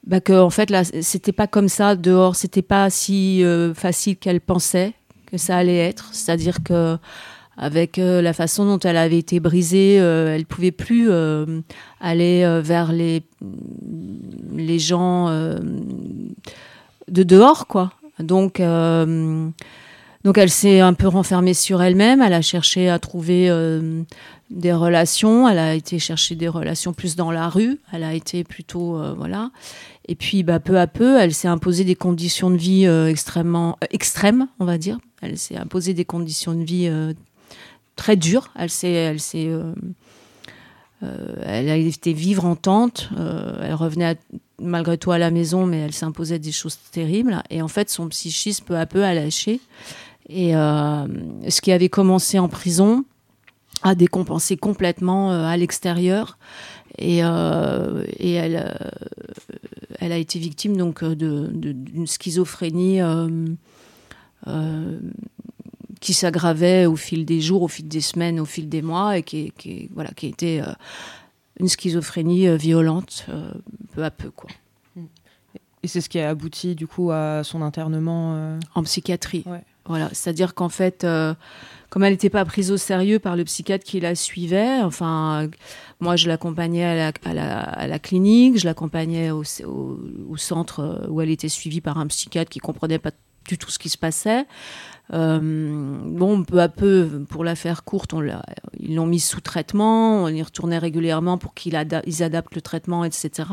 bah que en fait là c'était pas comme ça dehors c'était pas si facile qu'elle pensait que ça allait être c'est-à-dire que avec euh, la façon dont elle avait été brisée, euh, elle pouvait plus euh, aller vers les, les gens de dehors, quoi. Donc, donc elle s'est un peu renfermée sur elle-même. Elle a cherché à trouver des relations. Elle a été chercher des relations plus dans la rue. Elle a été plutôt voilà. Et puis, bah, peu à peu, elle s'est imposée des conditions de vie extrêmement extrêmes, on va dire. Elle s'est imposée des conditions de vie très dure. Elle s'est, elle s'est, euh, euh, elle a été vivre en tente. Euh, elle revenait malgré tout à la maison, mais elle s'imposait des choses terribles. Et en fait, son psychisme peu à peu a lâché. Et ce qui avait commencé en prison a décompensé complètement à l'extérieur. Et elle, elle a été victime donc de, d'une schizophrénie qui s'aggravait au fil des jours, au fil des semaines, au fil des mois, et qui, qui voilà, qui était euh, une schizophrénie euh, violente euh, peu à peu. Quoi. Et c'est ce qui a abouti du coup à son internement En psychiatrie. Voilà, c'est-à-dire qu'en fait, comme elle n'était pas prise au sérieux par le psychiatre qui la suivait, enfin, moi je l'accompagnais à la, clinique, je l'accompagnais au, centre où elle était suivie par un psychiatre qui comprenait pas du tout ce qui se passait. Euh, bon, peu à peu, pour la faire courte, on ils l'ont mis sous traitement, on y retournait régulièrement pour qu'ils ils adaptent le traitement, etc.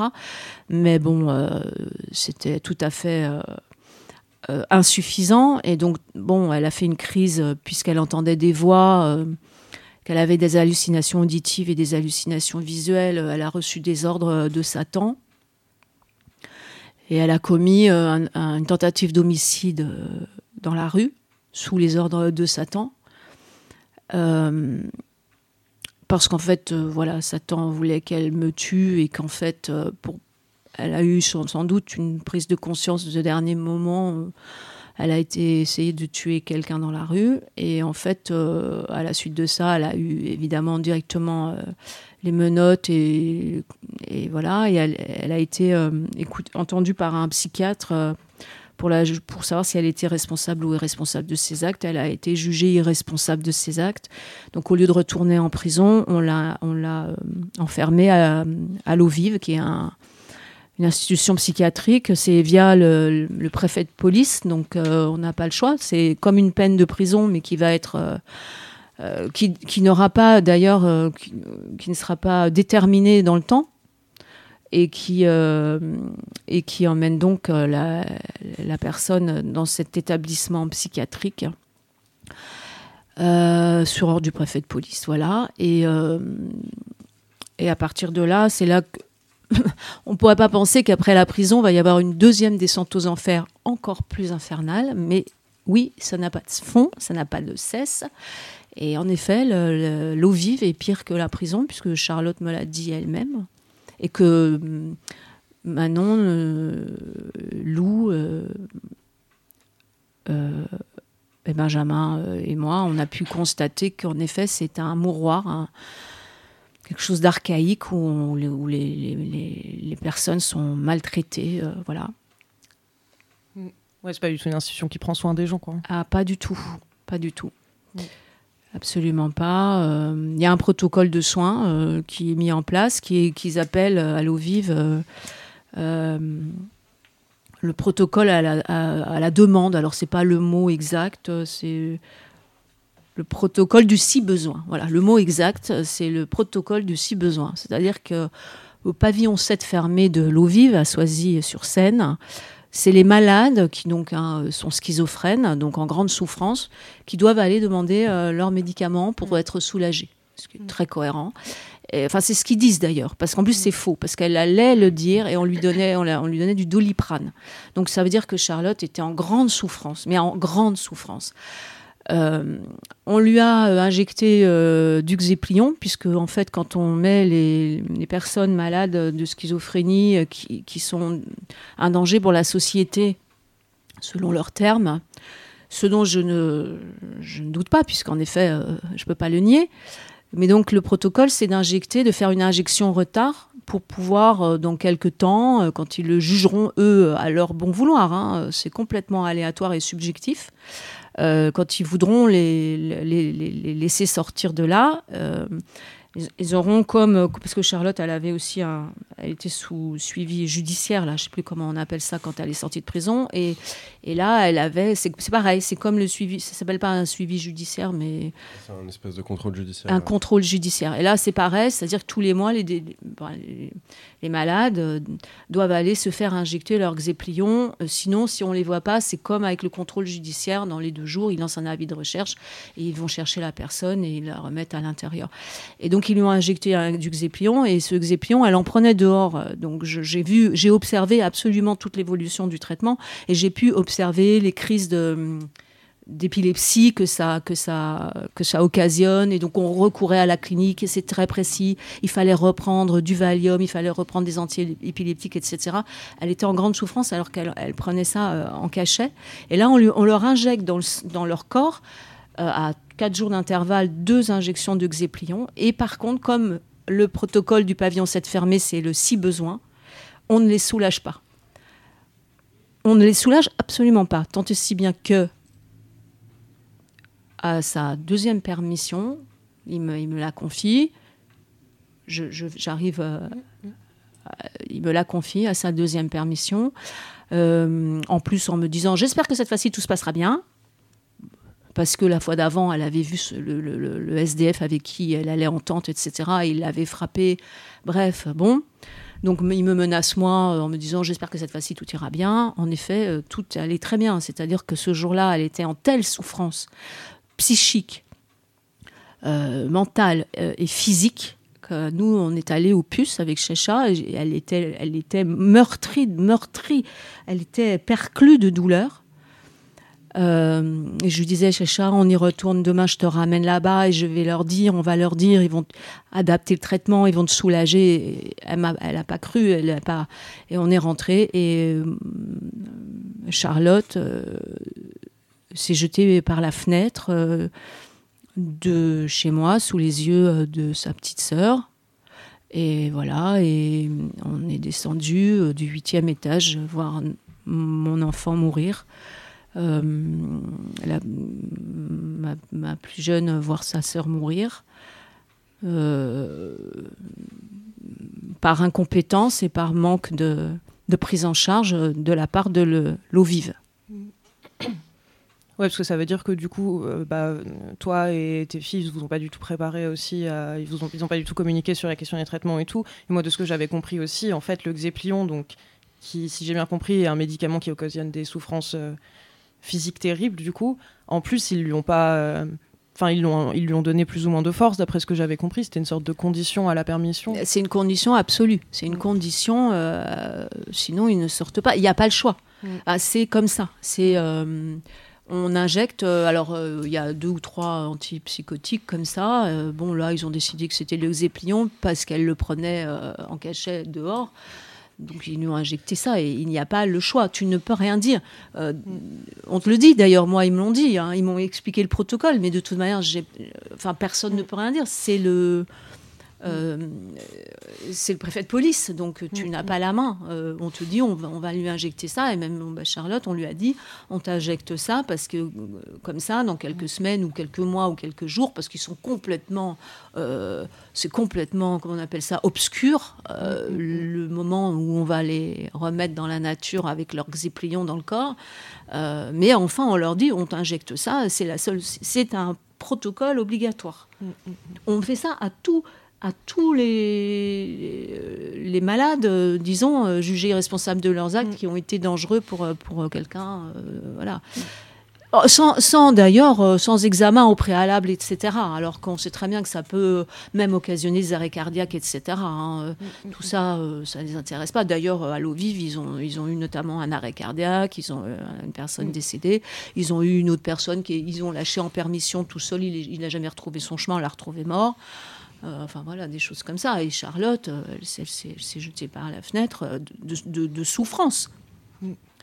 Mais bon, euh, c'était tout à fait euh, insuffisant. Et donc, bon, elle a fait une crise puisqu'elle entendait des voix, qu'elle avait des hallucinations auditives et des hallucinations visuelles. Elle a reçu des ordres de Satan. Et elle a commis une tentative d'homicide dans la rue sous les ordres de Satan. Euh, parce qu'en fait, euh, voilà, Satan voulait qu'elle me tue et qu'en fait, euh, elle a eu sans, doute une prise de conscience de dernier moment. Elle a été essayée de tuer quelqu'un dans la rue et en fait, à la suite de ça, elle a eu évidemment directement les menottes et, voilà, et elle, a été écoute, entendue par un psychiatre pour, pour savoir si elle était responsable ou irresponsable de ses actes. Elle a été jugée irresponsable de ses actes. Donc au lieu de retourner en prison, on l'a, on l'a euh, enfermée à, à l'eau vive, qui est un, une institution psychiatrique. C'est via le, préfet de police, donc euh, on n'a pas le choix. C'est comme une peine de prison, mais qui va être... Euh, euh qui, n'aura pas d'ailleurs, qui, ne sera pas déterminée dans le temps, et qui, et qui emmène donc la, la, personne dans cet établissement psychiatrique sur ordre du préfet de police. Voilà. Et, et à partir de là, c'est là que. on ne pourrait pas penser qu'après la prison, il va y avoir une deuxième descente aux enfers encore plus infernale, mais oui, ça n'a pas de fond, ça n'a pas de cesse. Et en effet, l'eau vive est pire que la prison, puisque Charlotte me l'a dit elle-même et que mm, Manon, euh, Lou euh, euh, et Benjamin et moi, on a pu constater qu'en effet, c'est un mouroir, quelque chose d'archaïque où, les, personnes sont maltraitées. voilà. Mm. Ouais, c'est pas du tout une institution qui prend soin des gens, quoi. Ah, pas du tout. Pas du tout. Mm. Absolument pas. Euh, il y a un protocole de soins euh, qui est mis en place, qui qu'ils appellent euh, à l'eau vive le protocole à la, à, la, demande. Alors c'est pas le mot exact, c'est le protocole du si besoin. Voilà, le mot exact, c'est le protocole du si besoin. C'est-à-dire que au pavillon 7 fermé de l'eau vive à Soisy-sur-Seine, c'est les malades qui donc hein, sont schizophrènes, donc en grande souffrance, qui doivent aller demander euh, leurs médicaments pour mm. être soulagés. Ce qui est mm. très cohérent. enfin, c'est ce qu'ils disent d'ailleurs, parce qu'en plus c'est faux, parce qu'elle allait le dire et on lui donnait, on, lui donnait du doliprane. Donc ça veut dire que Charlotte était en grande souffrance, mais en grande souffrance. Euh, on lui a euh, injecté euh, du xéplion, puisque en fait, quand on met les, personnes malades de schizophrénie qui, sont un danger pour la société, selon leurs termes, Ce dont je ne, doute pas, puisqu'en effet, euh, je ne peux pas le nier. Mais donc le protocole, c'est d'injecter, de faire une injection en retard pour pouvoir, euh, dans quelques temps, euh, quand ils le jugeront, eux, à leur bon vouloir, hein, c'est complètement aléatoire et subjectif, euh, quand ils voudront les, laisser sortir de là, euh, ils, ils auront comme... Parce que Charlotte, elle avait aussi un... Elle était sous suivi judiciaire, là, je sais plus comment on appelle ça quand elle est sortie de prison. Et, et là, elle avait... C'est pareil, c'est comme le suivi... Ça s'appelle pas un suivi judiciaire, mais C'est un espèce de contrôle judiciaire. un ouais. contrôle judiciaire. Et là, c'est pareil, c'est-à-dire que tous les mois, les, malades euh, doivent aller se faire injecter leur Xéplion. Euh, sinon, si on les voit pas, c'est comme avec le contrôle judiciaire. Dans les deux jours, ils lancent un avis de recherche et ils vont chercher la personne et ils la remettent à l'intérieur. Et donc, ils lui ont injecté un- du Xéplion et ce Xéplion, elle en prenait dehors. Euh, Donc, j'ai vu, j'ai observé absolument toute l'évolution du traitement et j'ai pu observer les crises de d'épilepsie que ça, occasionne. Et donc, on recourait à la clinique et c'est très précis. Il fallait reprendre du Valium, il fallait reprendre des anti-épileptiques, etc. Elle était en grande souffrance alors qu'elle elle prenait ça euh, en cachet. Et là, on, leur injecte dans leur corps, euh, à quatre jours d'intervalle, deux injections de Xéplion. Et par contre, comme le protocole du pavillon 7 fermé, c'est le si besoin, on ne les soulage pas. On ne les soulage absolument pas, tant et si bien que à sa deuxième permission, il me, la confie. J'arrive, euh, à- il me la confie à sa deuxième permission. Euh, en plus, en me disant J'espère que cette fois-ci tout se passera bien. Parce que la fois d'avant, elle avait vu le, SDF avec qui elle allait en tente, etc. Et il l'avait frappé. Bref, bon. Donc il me menace moi euh, en me disant j'espère que cette fois-ci tout ira bien. En effet, euh, tout allait très bien. C'est-à-dire que ce jour-là, elle était en telle souffrance psychique, euh, mentale et physique. que nous, on est allé au puce avec Checha. et Elle était, elle était meurtrie, meurtrie. Elle était perclue de douleur. Euh, et je lui disais, Checha, on y retourne demain, je te ramène là-bas et je vais leur dire, on va leur dire, ils vont adapter le traitement, ils vont te soulager. Elle m'a, elle a pas cru, elle a pas. Et on est rentré et euh, Charlotte euh, s'est jetée par la fenêtre de chez moi, sous les yeux de sa petite sœur. Et voilà, et on est descendu du huitième étage voir mon enfant mourir. Euh, ma, plus jeune voir sa sœur mourir. Euh, par incompétence et par manque de, prise en charge de la part de le- l'eau vive. Ouais, parce que ça veut dire que du coup, euh, bah, euh, toi et tes filles, ils vous ont pas du tout préparé aussi, à- ils vous ont, ils ont pas du tout communiqué sur la question des traitements et tout. Et moi, de ce que j'avais compris aussi, en fait, le Xéplion, donc, qui, si j'ai bien compris, est un médicament qui occasionne des souffrances euh, physiques terribles, du coup. En plus, ils lui ont pas, euh, enfin, ils, l'ont- ils lui ont donné plus ou moins de force, d'après ce que j'avais compris. C'était une sorte de condition à la permission. C'est une condition absolue. C'est une condition, euh, sinon ils ne sortent pas. Il n'y a pas le choix. Mm. Ah, c'est comme ça. C'est euh, on injecte. euh, alors il y a deux ou trois antipsychotiques comme ça. Bon là ils ont décidé que c'était le Xéplion parce qu'elle le prenait en cachet dehors. Donc ils nous ont injecté ça et il n'y a pas le choix. Tu ne peux rien dire. Euh, On te le dit d'ailleurs. Moi ils me l'ont dit. hein. Ils m'ont expliqué le protocole, mais de toute manière, enfin personne ne peut rien dire. C'est le euh, c'est le préfet de police, donc tu n'as pas la main. Euh, on te dit, on va, on va lui injecter ça, et même bah, Charlotte, on lui a dit, on t'injecte ça parce que euh, comme ça, dans quelques semaines ou quelques mois ou quelques jours, parce qu'ils sont complètement, euh, c'est complètement, comment on appelle ça, obscur, le moment où on va les remettre dans la nature avec leurs xéplions dans le corps. Mais enfin, on leur dit, on t'injecte ça, c'est la seule, c'est un protocole obligatoire. On fait ça à tout à tous les, les malades, euh, disons, euh, jugés responsables de leurs actes qui ont été dangereux pour, euh, pour euh, quelqu'un. euh, voilà. Oh, Sans, sans d'ailleurs, euh, sans examen au préalable, etc. Alors qu'on sait très bien que ça peut même occasionner des arrêts cardiaques, etc. hein. Euh, Tout ça, euh, ça ne les intéresse pas. D'ailleurs, euh, à l'eau vive, ils ont, ils ont eu notamment un arrêt cardiaque, ils ont euh, une personne décédée, ils ont eu une autre personne qui ils ont lâché en permission tout seul, il n'a jamais retrouvé son chemin, on l'a retrouvé mort. Euh, enfin voilà, des choses comme ça. Et Charlotte, euh, elle s'est- elle s'est elle s'est jetée par la fenêtre euh, de, de- de souffrance.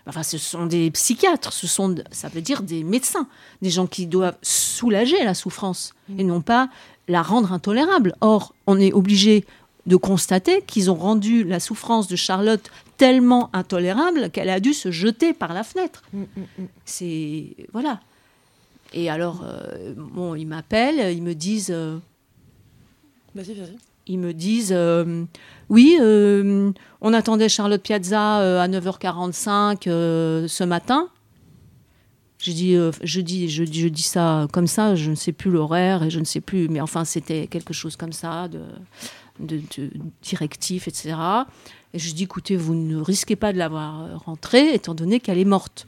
Enfin, ce sont des psychiatres, ce sont, ça veut dire des médecins, des gens qui doivent soulager la souffrance et non pas la rendre intolérable. Or, on est obligé de constater qu'ils ont rendu la souffrance de Charlotte tellement intolérable qu'elle a dû se jeter par la fenêtre. C'est voilà. Et alors, euh, bon, ils m'appellent, ils me disent. euh, Ils me disent euh, oui, euh, on attendait Charlotte Piazza euh, à 9h45 euh, ce matin. Dit, euh, je, dis, je, dis- je dis ça comme ça, je ne sais plus l'horaire et je ne sais plus, mais enfin c'était quelque chose comme ça, de, directif, etc. Et je dis, écoutez, vous ne risquez pas de l'avoir rentrée étant donné qu'elle est morte.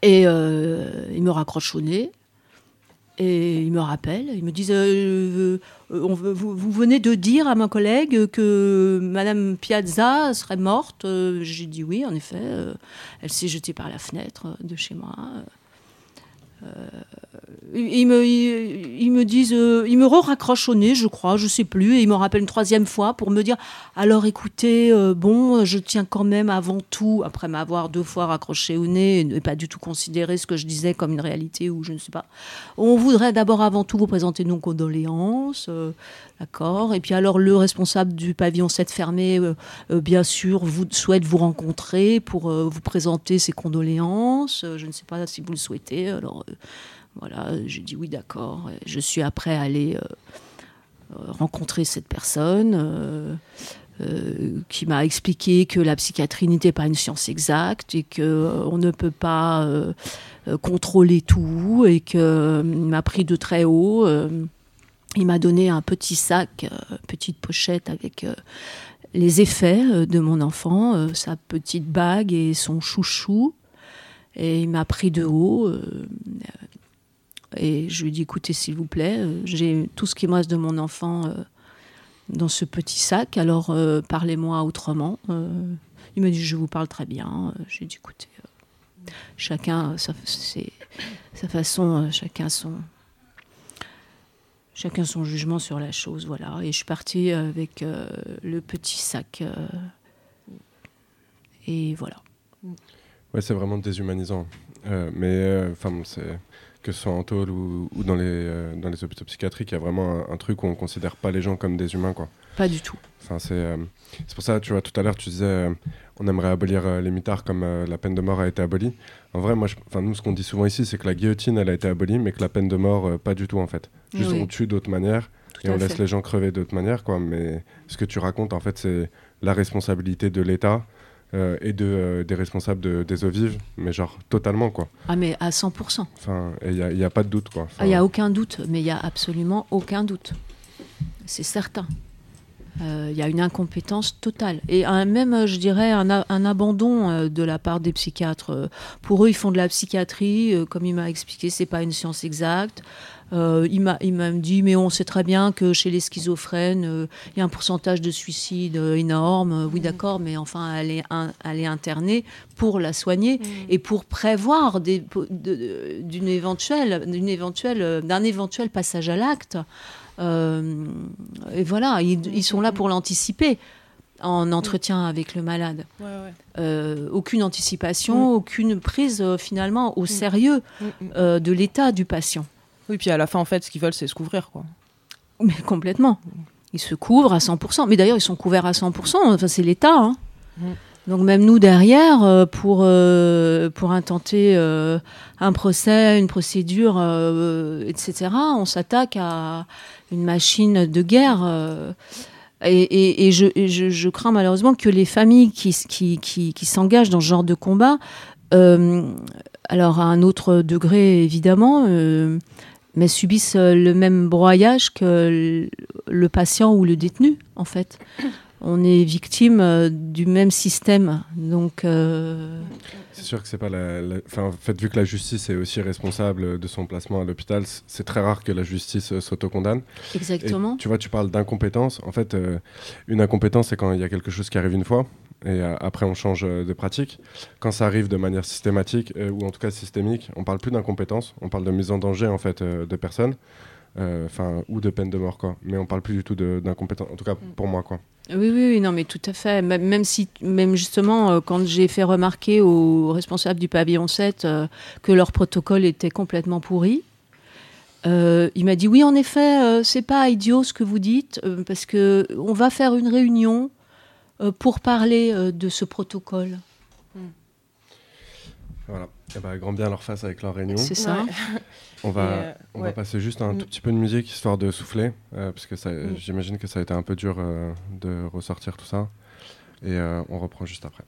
Et euh, il me raccroche au nez. Et ils me rappellent, ils me disent euh, euh, vous, venez de dire à ma collègue que Madame Piazza serait morte. Euh, J'ai dit oui, en effet. elle s'est jetée par la fenêtre de chez moi. Euh, ils, me, ils, ils me disent, euh, ils me raccrochent au nez, je crois, je sais plus, et ils me rappellent une troisième fois pour me dire alors écoutez, euh, bon, je tiens quand même avant tout, après m'avoir deux fois raccroché au nez et ne pas du tout considérer ce que je disais comme une réalité ou je ne sais pas. On voudrait d'abord avant tout vous présenter nos condoléances, d'accord Et puis alors le responsable du pavillon 7 fermé, bien sûr, souhaite vous rencontrer pour vous présenter ses condoléances. Je ne sais pas si vous le souhaitez. Alors voilà, j'ai dit oui, d'accord. Je suis après allée euh, euh, rencontrer cette personne. euh, euh, qui m'a expliqué que la psychiatrie n'était pas une science exacte et que euh, on ne peut pas euh, euh, contrôler tout et que euh, m'a pris de très haut. euh, il m'a donné un petit sac, euh, petite pochette avec euh, les effets euh, de mon enfant, euh, sa petite bague et son chouchou. Et il m'a pris de haut. euh, et je lui ai dit, écoutez, s'il vous plaît, euh, j'ai tout ce qui me reste de mon enfant euh, dans ce petit sac, alors parlez-moi autrement. Il m'a dit, je vous parle très bien. J'ai dit, écoutez, chacun, sa, sa façon, chacun son, chacun son jugement sur la chose, voilà. Et je suis partie avec le petit sac. et voilà. Ouais, c'est vraiment déshumanisant. Euh, mais euh, enfin, c'est que ce soit en tôle ou, ou dans les euh, dans les hôpitaux psychiatriques, il y a vraiment un, un truc où on considère pas les gens comme des humains, quoi. Pas du tout. Enfin, c'est euh, pour ça, tu vois, tout à l'heure, tu disais, euh, on aimerait abolir les mitards comme la peine de mort a été abolie. En vrai, moi, je- enfin, nous, ce qu'on dit souvent ici, c'est que la guillotine, elle a été abolie, mais que la peine de mort, pas du tout, en fait. Juste, Oui. on tue d'autres manières Tout et on laisse les gens crever d'autres manières, quoi. Mais ce que tu racontes, en fait, c'est la responsabilité de l'État euh, et de, euh, des responsables de- des eaux vives, mais genre totalement, quoi. Ah, mais à 100%. Enfin, il n'y a, y a pas de doute, quoi. Ah, Il n'y a aucun doute, mais il n'y a absolument aucun doute. C'est certain. Euh, Il y a une incompétence totale. Et un- même, euh, je dirais, un, abandon euh, de la part des psychiatres. Pour eux, ils font de la psychiatrie. Comme il m'a expliqué, c'est pas une science exacte. Euh, il m'a m'a dit, mais on sait très bien que chez les schizophrènes, euh, il y a un pourcentage de suicide euh, énorme. Oui, d'accord, mais enfin, elle est, un- elle est internée pour la soigner et pour prévoir d'une éventuelle, d'une éventuelle, d'un éventuel passage à l'acte. Euh, et voilà, ils, ils sont là pour l'anticiper en entretien avec le malade. Ouais, ouais. Euh, aucune anticipation, Mm. aucune prise euh, finalement au sérieux Mm, mm. euh, de l'état du patient. Oui, puis à la fin, en fait, ce qu'ils veulent, c'est se couvrir, quoi. Mais complètement. Ils se couvrent à 100%. Mais d'ailleurs, ils sont couverts à 100%. Enfin, c'est l'État. hein. Mm. Donc même nous, derrière, pour, pour intenter un procès, une procédure, etc., on s'attaque à une machine de guerre. euh, et je, crains malheureusement que les familles qui, s'engagent dans ce genre de combat, euh, alors à un autre degré évidemment, euh, mais subissent le même broyage que le- patient ou le détenu, en fait. On est victime du même système. Donc, C'est sûr que c'est pas la. la- Enfin, en fait, vu que la justice est aussi responsable de son placement à l'hôpital, c'est très rare que la justice euh, s'autocondamne. exactement. Et tu vois, tu parles d'incompétence. En fait, euh, une incompétence, c'est quand il y a quelque chose qui arrive une fois et euh, après on change euh, de pratique. Quand ça arrive de manière systématique ou en tout cas systémique, on parle plus d'incompétence, on parle de mise en danger en fait de personnes. Euh, enfin ou de peine de mort quoi. Mais on parle plus du tout d'incompétence, en tout cas pour moi quoi. Oui, oui, oui, non, mais tout à fait. Même si, même justement, euh, quand j'ai fait remarquer aux responsables du pavillon 7 euh, que leur protocole était complètement pourri, euh, il m'a dit oui, en effet, c'est pas idiot ce que vous dites, parce que on va faire une réunion pour parler de ce protocole. Voilà. Et bah, grand bien leur face avec leur réunion. C'est ça. Ouais. On va, euh, on ouais. va passer juste un Mm. tout petit peu de musique histoire de souffler, euh, parce que ça- Mm. j'imagine que ça a été un peu dur euh, de ressortir tout ça. Et euh, on reprend juste après.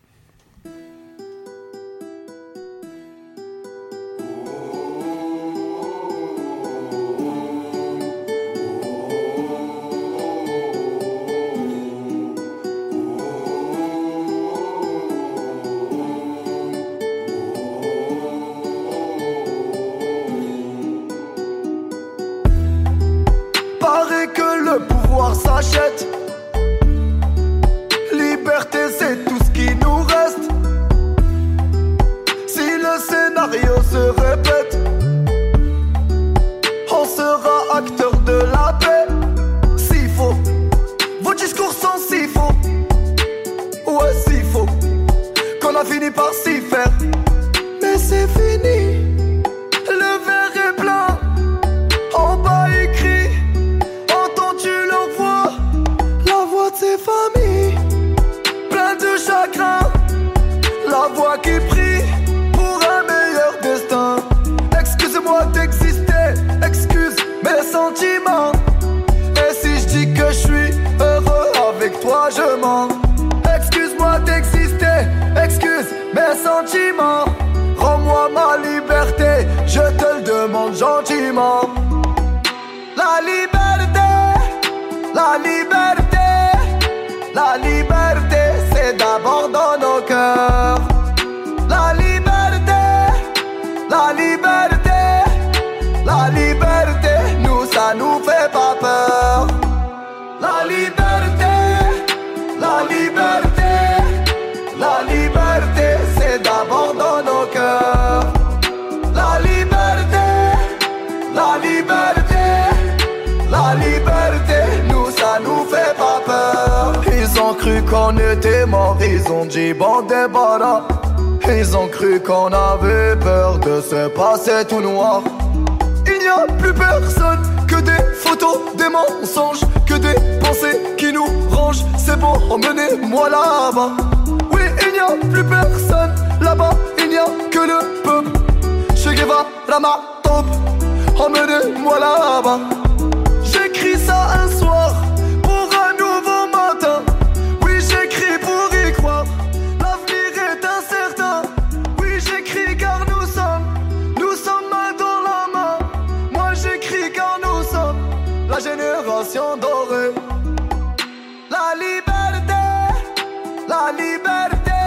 La liberté,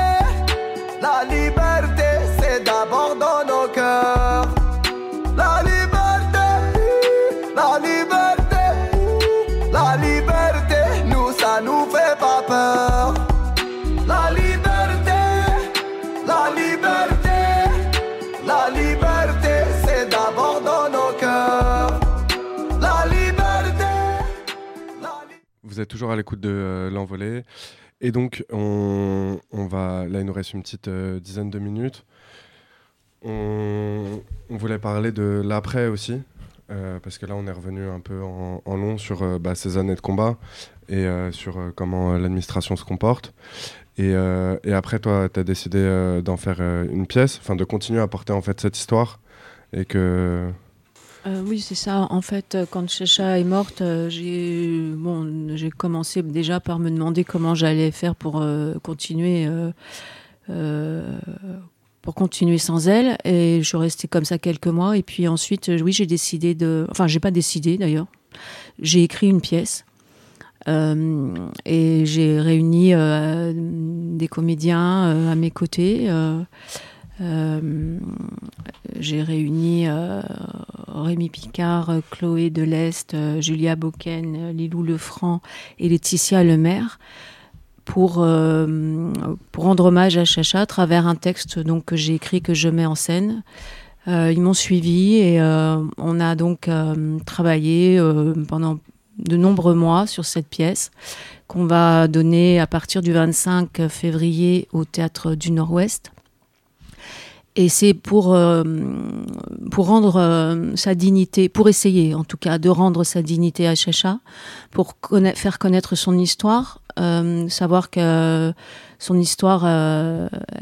la liberté, c'est d'abord dans nos cœurs. La liberté, la liberté, la liberté, nous ça nous fait pas peur. La liberté, la liberté, la liberté, c'est d'abord dans nos cœurs. La liberté, la liberté. Vous êtes toujours à l'écoute de euh, l'envolée. Et donc, on, on va. Là, il nous reste une petite euh, dizaine de minutes. On, voulait parler de l'après aussi. euh, parce que là, on est revenu un peu en, long sur euh, bah, ces années de combat et sur comment l'administration se comporte. Et, et après, toi, tu as décidé d'en faire une pièce, enfin de continuer à porter en fait cette histoire. Et que. Euh, oui, c'est ça. En fait, euh, quand Chacha est morte, euh, j'ai bon, j'ai commencé déjà par me demander comment j'allais faire pour continuer, pour continuer sans elle. Et je restée comme ça quelques mois. Et puis ensuite, oui, j'ai décidé de, enfin, j'ai pas décidé d'ailleurs. J'ai écrit une pièce. Et j'ai réuni des comédiens à mes côtés. Euh, j'ai réuni euh, Rémi Picard, Chloé Delest, euh, Julia euh, Lilou Lefranc et Laetitia Lemaire pour, pour rendre hommage à Chacha à travers un texte donc, que j'ai écrit, que je mets en scène. ils m'ont suivi et on a donc travaillé pendant de nombreux mois sur cette pièce qu'on va donner à partir du 25 février au Théâtre du Nord-Ouest. Et c'est pour, euh, pour rendre euh, sa dignité, pour essayer en tout cas de rendre sa dignité à Chacha, pour faire connaître son histoire, euh, savoir que son histoire,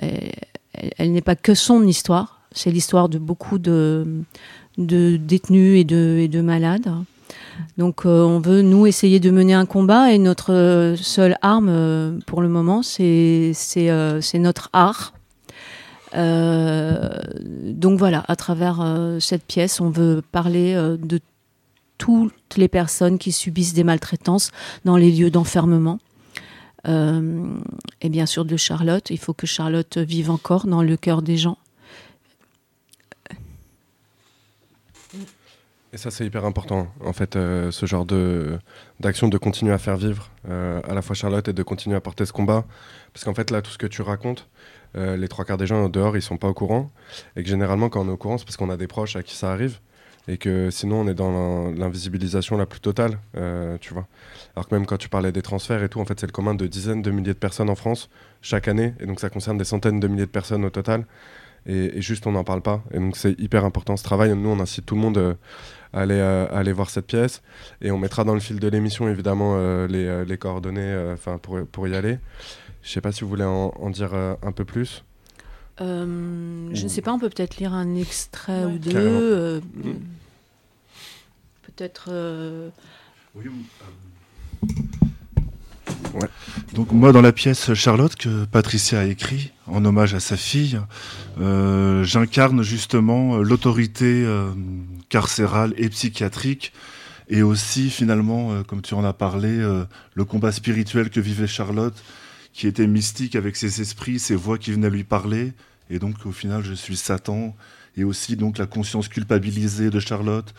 elle, n'est pas que son histoire, c'est l'histoire de beaucoup de, détenus et de, et de malades. Donc on veut, nous, essayer de mener un combat et notre seule arme pour le moment, c'est notre art euh, donc voilà, à travers euh, cette pièce, on veut parler euh, de toutes les personnes qui subissent des maltraitances dans les lieux d'enfermement. et bien sûr de Charlotte. Il faut que Charlotte vive encore dans le cœur des gens. Et ça, c'est hyper important, en fait, ce genre d'action de continuer à faire vivre à la fois Charlotte et de continuer à porter ce combat. Parce qu'en fait, là, tout ce que tu racontes, euh, les trois quarts des gens dehors, ils sont pas au courant. Et que généralement, quand on est au courant, c'est parce qu'on a des proches à qui ça arrive. Et que sinon, on est dans l'invisibilisation la plus totale, euh, tu vois. Alors que même quand tu parlais des transferts et tout, en fait, c'est le commun de dizaines de milliers de personnes en France chaque année. Et donc, ça concerne des centaines de milliers de personnes au total. Et, juste, on n'en parle pas. Et donc, c'est hyper important ce travail. Nous, on incite tout le monde euh, à, aller, voir cette pièce. Et on mettra dans le fil de l'émission, évidemment, les, coordonnées pour y aller. Je ne sais pas si vous voulez en, dire euh, un peu plus. Euh, je ne sais pas, on peut peut-être lire un extrait ou deux. Euh, mm. Peut-être. Oui. Ouais. Donc moi dans la pièce Charlotte que Patricia a écrit en hommage à sa fille, j'incarne justement l'autorité carcérale et psychiatrique et aussi finalement, comme tu en as parlé, le combat spirituel que vivait Charlotte qui était mystique avec ses esprits, ses voix qui venaient lui parler. Et donc, au final, je suis Satan. Et aussi, donc, la conscience culpabilisée de Charlotte.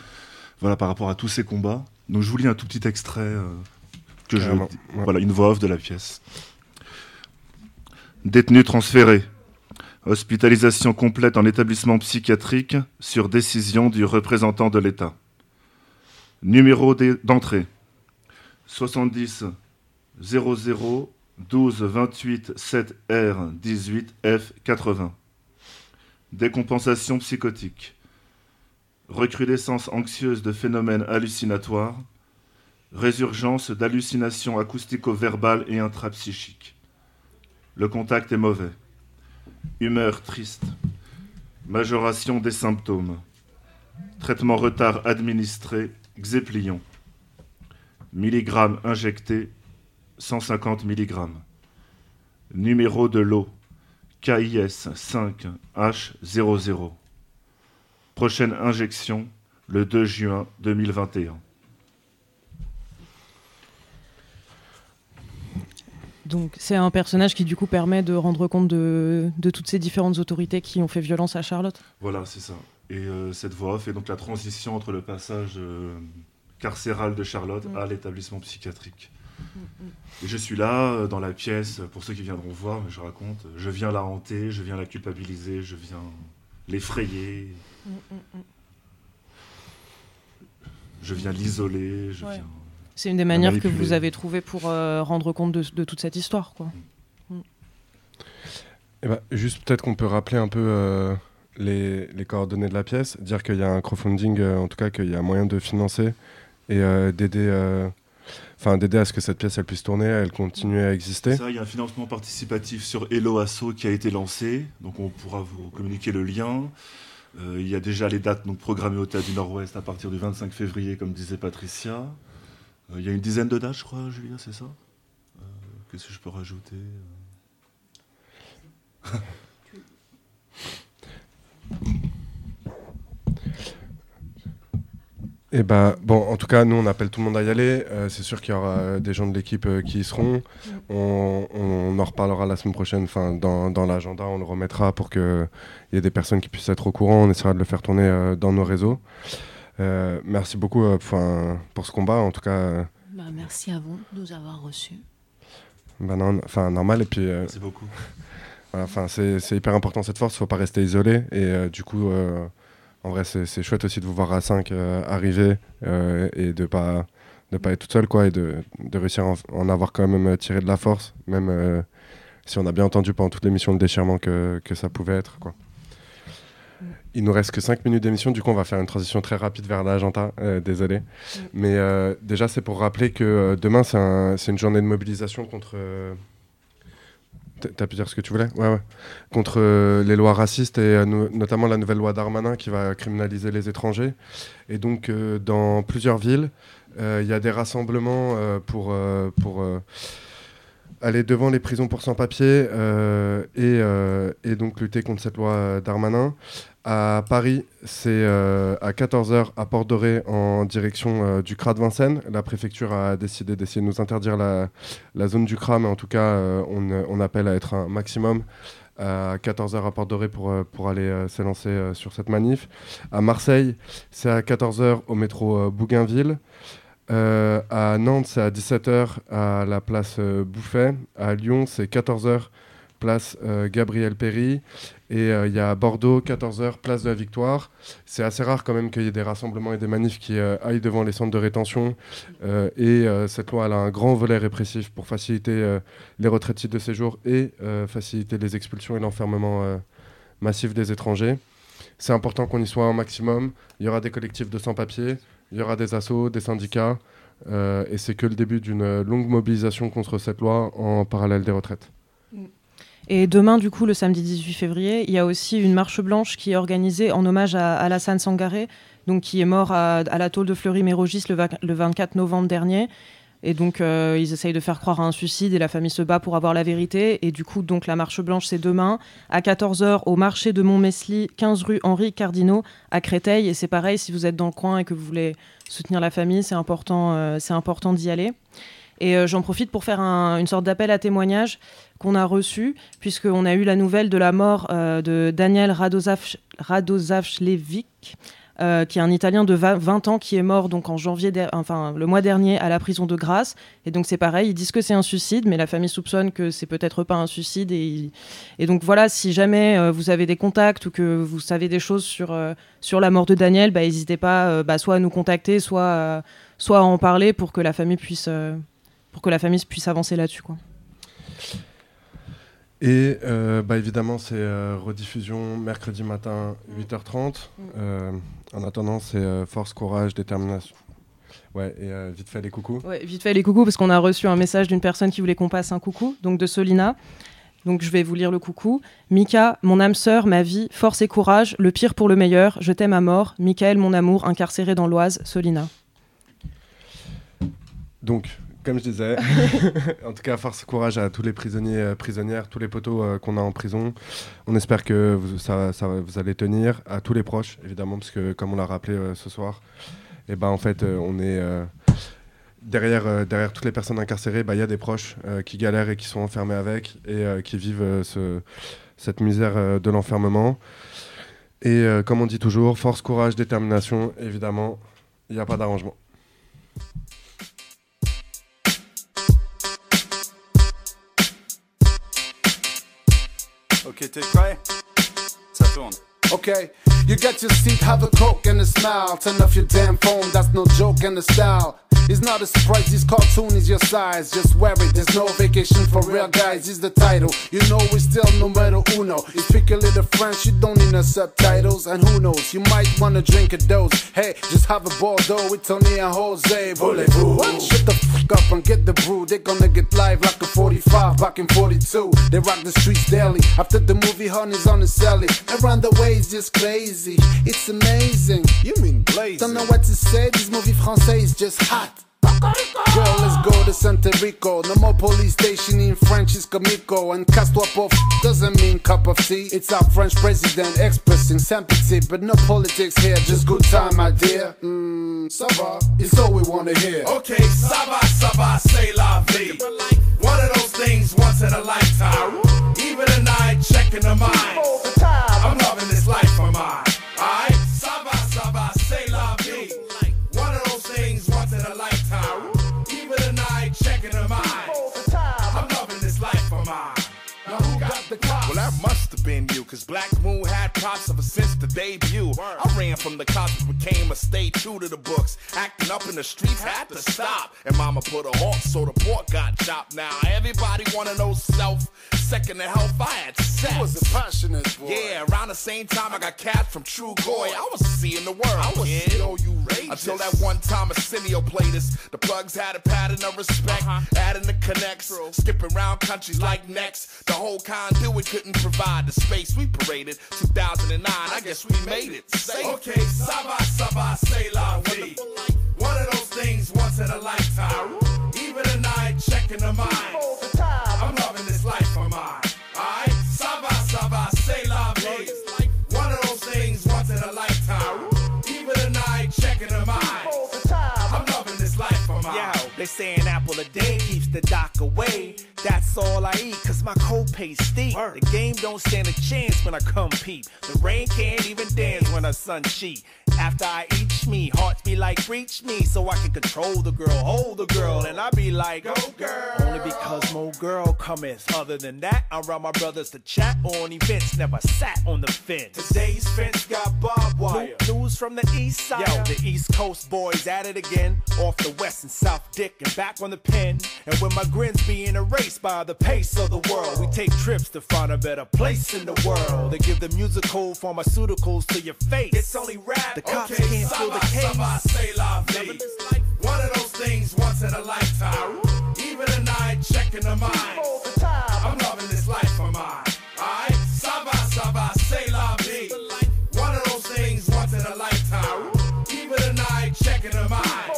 Voilà, par rapport à tous ces combats. Donc, je vous lis un tout petit extrait euh, que je. Voilà, une voix off de la pièce. Détenu transféré. Hospitalisation complète en établissement psychiatrique sur décision du représentant de l'État. Numéro d'entrée 70 00 12 28 7 R 18 F 80. Décompensation psychotique. Recrudescence anxieuse de phénomènes hallucinatoires. Résurgence d'hallucinations acoustico-verbales et intrapsychiques. Le contact est mauvais. Humeur triste. Majoration des symptômes. Traitement retard administré. Xéplion. Milligrammes injectés 150 mg. Numéro de l'eau KIS 5H00. Prochaine injection le 2 juin 2021. Donc c'est un personnage qui du coup permet de rendre compte de, toutes ces différentes autorités qui ont fait violence à Charlotte. Voilà, c'est ça. Et euh, cette voix fait donc la transition entre le passage euh, carcéral de Charlotte mm. à l'établissement psychiatrique. Et je suis là, euh, dans la pièce, pour ceux qui viendront voir, je raconte, je viens la hanter, je viens la culpabiliser, je viens l'effrayer. Je viens l'isoler, je viens... C'est une des manières que vous avez trouvées pour euh, rendre compte de, toute cette histoire, quoi. Mm. Eh ben, juste peut-être qu'on peut rappeler un peu euh, les, les, coordonnées de la pièce, dire qu'il y a un crowdfunding, en tout cas qu'il y a moyen de financer et d'aider enfin d'aider à ce que cette pièce elle puisse tourner, elle continue à exister. Ça, il y a un financement participatif sur Hello Asso qui a été lancé, donc on pourra vous communiquer le lien. Euh, il y a déjà les dates donc programmées au Théâtre du Nord-Ouest à partir du 25 février, comme disait Patricia. Euh, il y a une dizaine de dates, je crois, Julia, c'est ça? Euh, Qu'est-ce que je peux rajouter? Eh bah, bon, en tout cas, nous, on appelle tout le monde à y aller. Euh, c'est sûr qu'il y aura des gens de l'équipe euh, qui y seront. On, en reparlera la semaine prochaine. Enfin, dans, dans l'agenda, on le remettra pour qu'il y ait des personnes qui puissent être au courant. On essaiera de le faire tourner euh, dans nos réseaux. merci beaucoup pour ce combat. En tout cas. Bah, merci à vous de nous avoir reçus. Bah non, enfin, normal. Et puis. merci beaucoup. Enfin, c'est hyper important cette force. Il ne faut pas rester isolé. Et du coup en vrai, c'est chouette aussi de vous voir à 5 arriver euh, et de pas de pas être toute seule quoi et de, de réussir à en, en avoir quand même euh, tiré de la force, même euh, si on a bien entendu pendant toute l'émission le déchirement que, que ça pouvait être quoi. Il nous reste que 5 minutes d'émission, du coup on va faire une transition très rapide vers l'agenda, euh, désolé. Mais euh, déjà c'est pour rappeler que euh, demain c'est un- c'est une journée de mobilisation contre... T'as pu dire ce que tu voulais? Ouais, ouais. Contre euh, les lois racistes et euh, no- notamment la nouvelle loi Darmanin qui va criminaliser les étrangers. Et donc euh, dans plusieurs villes, il y a des rassemblements pour... pour aller devant les prisons pour sans-papiers et, et donc lutter contre cette loi Darmanin. À Paris, c'est euh, à 14h à Port-Doré en direction euh, du CRA de Vincennes. La préfecture a décidé d'essayer de nous interdire la, zone du CRA, mais en tout cas, euh, on, appelle à être un maximum à 14h à Port-Doré pour, pour aller s'élancer sur cette manif. À Marseille, c'est à 14h au métro Bougainville. À Nantes, c'est à 17h à la place Bouffet. À Lyon, c'est 14h place Gabriel Péry. Et euh, il y a Bordeaux, 14h, place de la Victoire. C'est assez rare quand même qu'il y ait des rassemblements et des manifs qui euh, aillent devant les centres de rétention. Euh, et cette loi elle a un grand volet répressif pour faciliter les retraites de séjour et faciliter les expulsions et l'enfermement massif des étrangers. C'est important qu'on y soit un maximum. Il y aura des collectifs de sans-papiers, il y aura des assos, des syndicats. et c'est que le début d'une longue mobilisation contre cette loi en parallèle des retraites. Et demain, du coup, le samedi 18 février, il y a aussi une marche blanche qui est organisée en hommage à Alassane Sangaré, donc qui est mort à, à la tôle de Fleury-Mérogis le, va- le 24 novembre dernier. Et donc, euh, ils essayent de faire croire à un suicide et la famille se bat pour avoir la vérité. Et du coup, donc, la marche blanche, c'est demain à 14h au marché de Montmesli, 15 rue Henri Cardinaux à Créteil. Et c'est pareil, si vous êtes dans le coin et que vous voulez soutenir la famille, c'est important, euh, c'est important d'y aller. Et euh, j'en profite pour faire un- une sorte d'appel à témoignage qu'on a reçu, puisqu'on a eu la nouvelle de la mort euh, de Daniel Radosavljevic, euh, qui est un Italien de 20 20 ans qui est mort donc en janvier, enfin le mois dernier à la prison de Grasse. Et donc c'est pareil, ils disent que c'est un suicide, mais la famille soupçonne que c'est peut-être pas un suicide. Et, donc voilà, si jamais euh, vous avez des contacts ou que vous savez des choses sur, sur la mort de Daniel, bah, n'hésitez pas bah, soit à nous contacter, soit, soit à en parler pour que la famille puisse, pour que la famille puisse avancer là-dessus. quoi. Et euh, bah, évidemment, c'est euh, rediffusion mercredi matin 8h30. Euh, en attendant, c'est force, courage, détermination. Ouais, et vite fait les coucous. Ouais, vite fait les coucous parce qu'on a reçu un message d'une personne qui voulait qu'on passe un coucou, donc de Solina. Donc je vais vous lire le coucou. Mika, mon âme sœur, ma vie, force et courage, le pire pour le meilleur, je t'aime à mort. Michael, mon amour, incarcéré dans l'Oise, Solina. Donc, comme je disais, en tout cas, force courage à tous les prisonniers, euh, prisonnières, tous les poteaux euh, qu'on a en prison. On espère que vous, ça, vous allez tenir, à tous les proches, évidemment, parce que comme on l'a rappelé euh, ce soir, et ben en fait, on est derrière, derrière toutes les personnes incarcérées, bah, il y a des proches qui galèrent et qui sont enfermés avec et qui vivent ce- cette misère de l'enfermement. Et comme on dit toujours, force, courage, détermination, évidemment, il n'y a pas d'arrangement. Ok, t'es prêt Ça. Okay, you get your seat, have a coke and a smile. Turn off your damn phone, that's no joke and the style. It's not a surprise, this cartoon is your size. Just wear it, there's no vacation for real guys. Is the title, you know we still numero uno. You speak a little French, you don't need no subtitles. And who knows, you might wanna drink a dose. Hey, just have a Bordeaux with Tony and Jose. Voulez-vous? What? Shut the fuck up and get the brew. They're gonna get live like a 45 back in 42. They rock the streets daily. After the movie, honey's on the celly. Around the way is just crazy. It's amazing. You mean blazing? Don't know what to say. This movie français is just hot. Girl, let's go to Santa Rico. No more police station in French is comico. And casse-toi doesn't mean cup of tea. It's our French president expressing sympathy. But no politics here, just good time, my dear. Mmm, ça va. It's all we wanna hear. Okay, ça va, ça va, c'est la vie. One of those things once in a lifetime. Even a night checking the mind. You, cause Black Moon had props ever since the debut. I ran from the cops, became a stay true to the books. Acting up in the streets had to stop. And mama put a halt, so the pork got chopped. Now everybody wanna know self. Second to health, I had sex. You was a passionate boy. Yeah, around the same time I got cats from True Goy. I was seeing the world. I was kid. seeing you rages. Until that one time Arsenio played us. The plugs had a pattern of respect. Uh-huh. Adding the connects. Skipping around countries like next. The whole conduit couldn't provide the space we paraded. 2009, I guess we made it. Safe. Okay, Saba Saba, say la vie. One of those things once in a lifetime. Even a night checking the mind. They say an apple a day keeps the doc away. That's all I eat, cause my copay's steep. The game don't stand a chance when I come peep. The rain can't even dance when the sun cheat. After I eat me, hearts be like, reach me, so I can control the girl, hold the girl, and I be like, go girl. Only because more girl cometh. Other than that, I run my brothers to chat on events, never sat on the fence. Today's fence got barbed wire. New- News from the east side. Yo, the east coast boys at it again. Off the west and south dick and back on the pen. And when my grins being erased by the pace of the world, we take trips to find a better place in the world. They give the musical pharmaceuticals to your face. It's only rap. The cops okay, can't steal the case. Saba, say la vie. One of those things once in a lifetime. Even a night checking the mind. I'm loving this life of mine. Alright, Saba Saba, say la vie. One of those things once in a lifetime. Even a night checking the mind.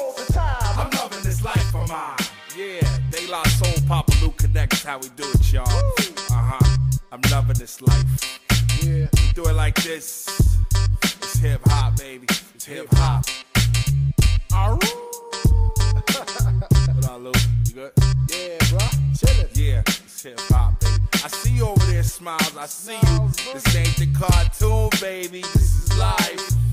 I'm loving this life of mine. Yeah, they lost soul Papa Luke connects how we do it, y'all. Uh huh. I'm loving this life. Yeah, we do it like this. It's hip hop, baby. It's hip hop. what up, Luke? You good? Yeah, bro. Chillin'. Yeah, it's hip hop, baby. I see you over there, smiles. I see you. This ain't the cartoon, baby. This is live.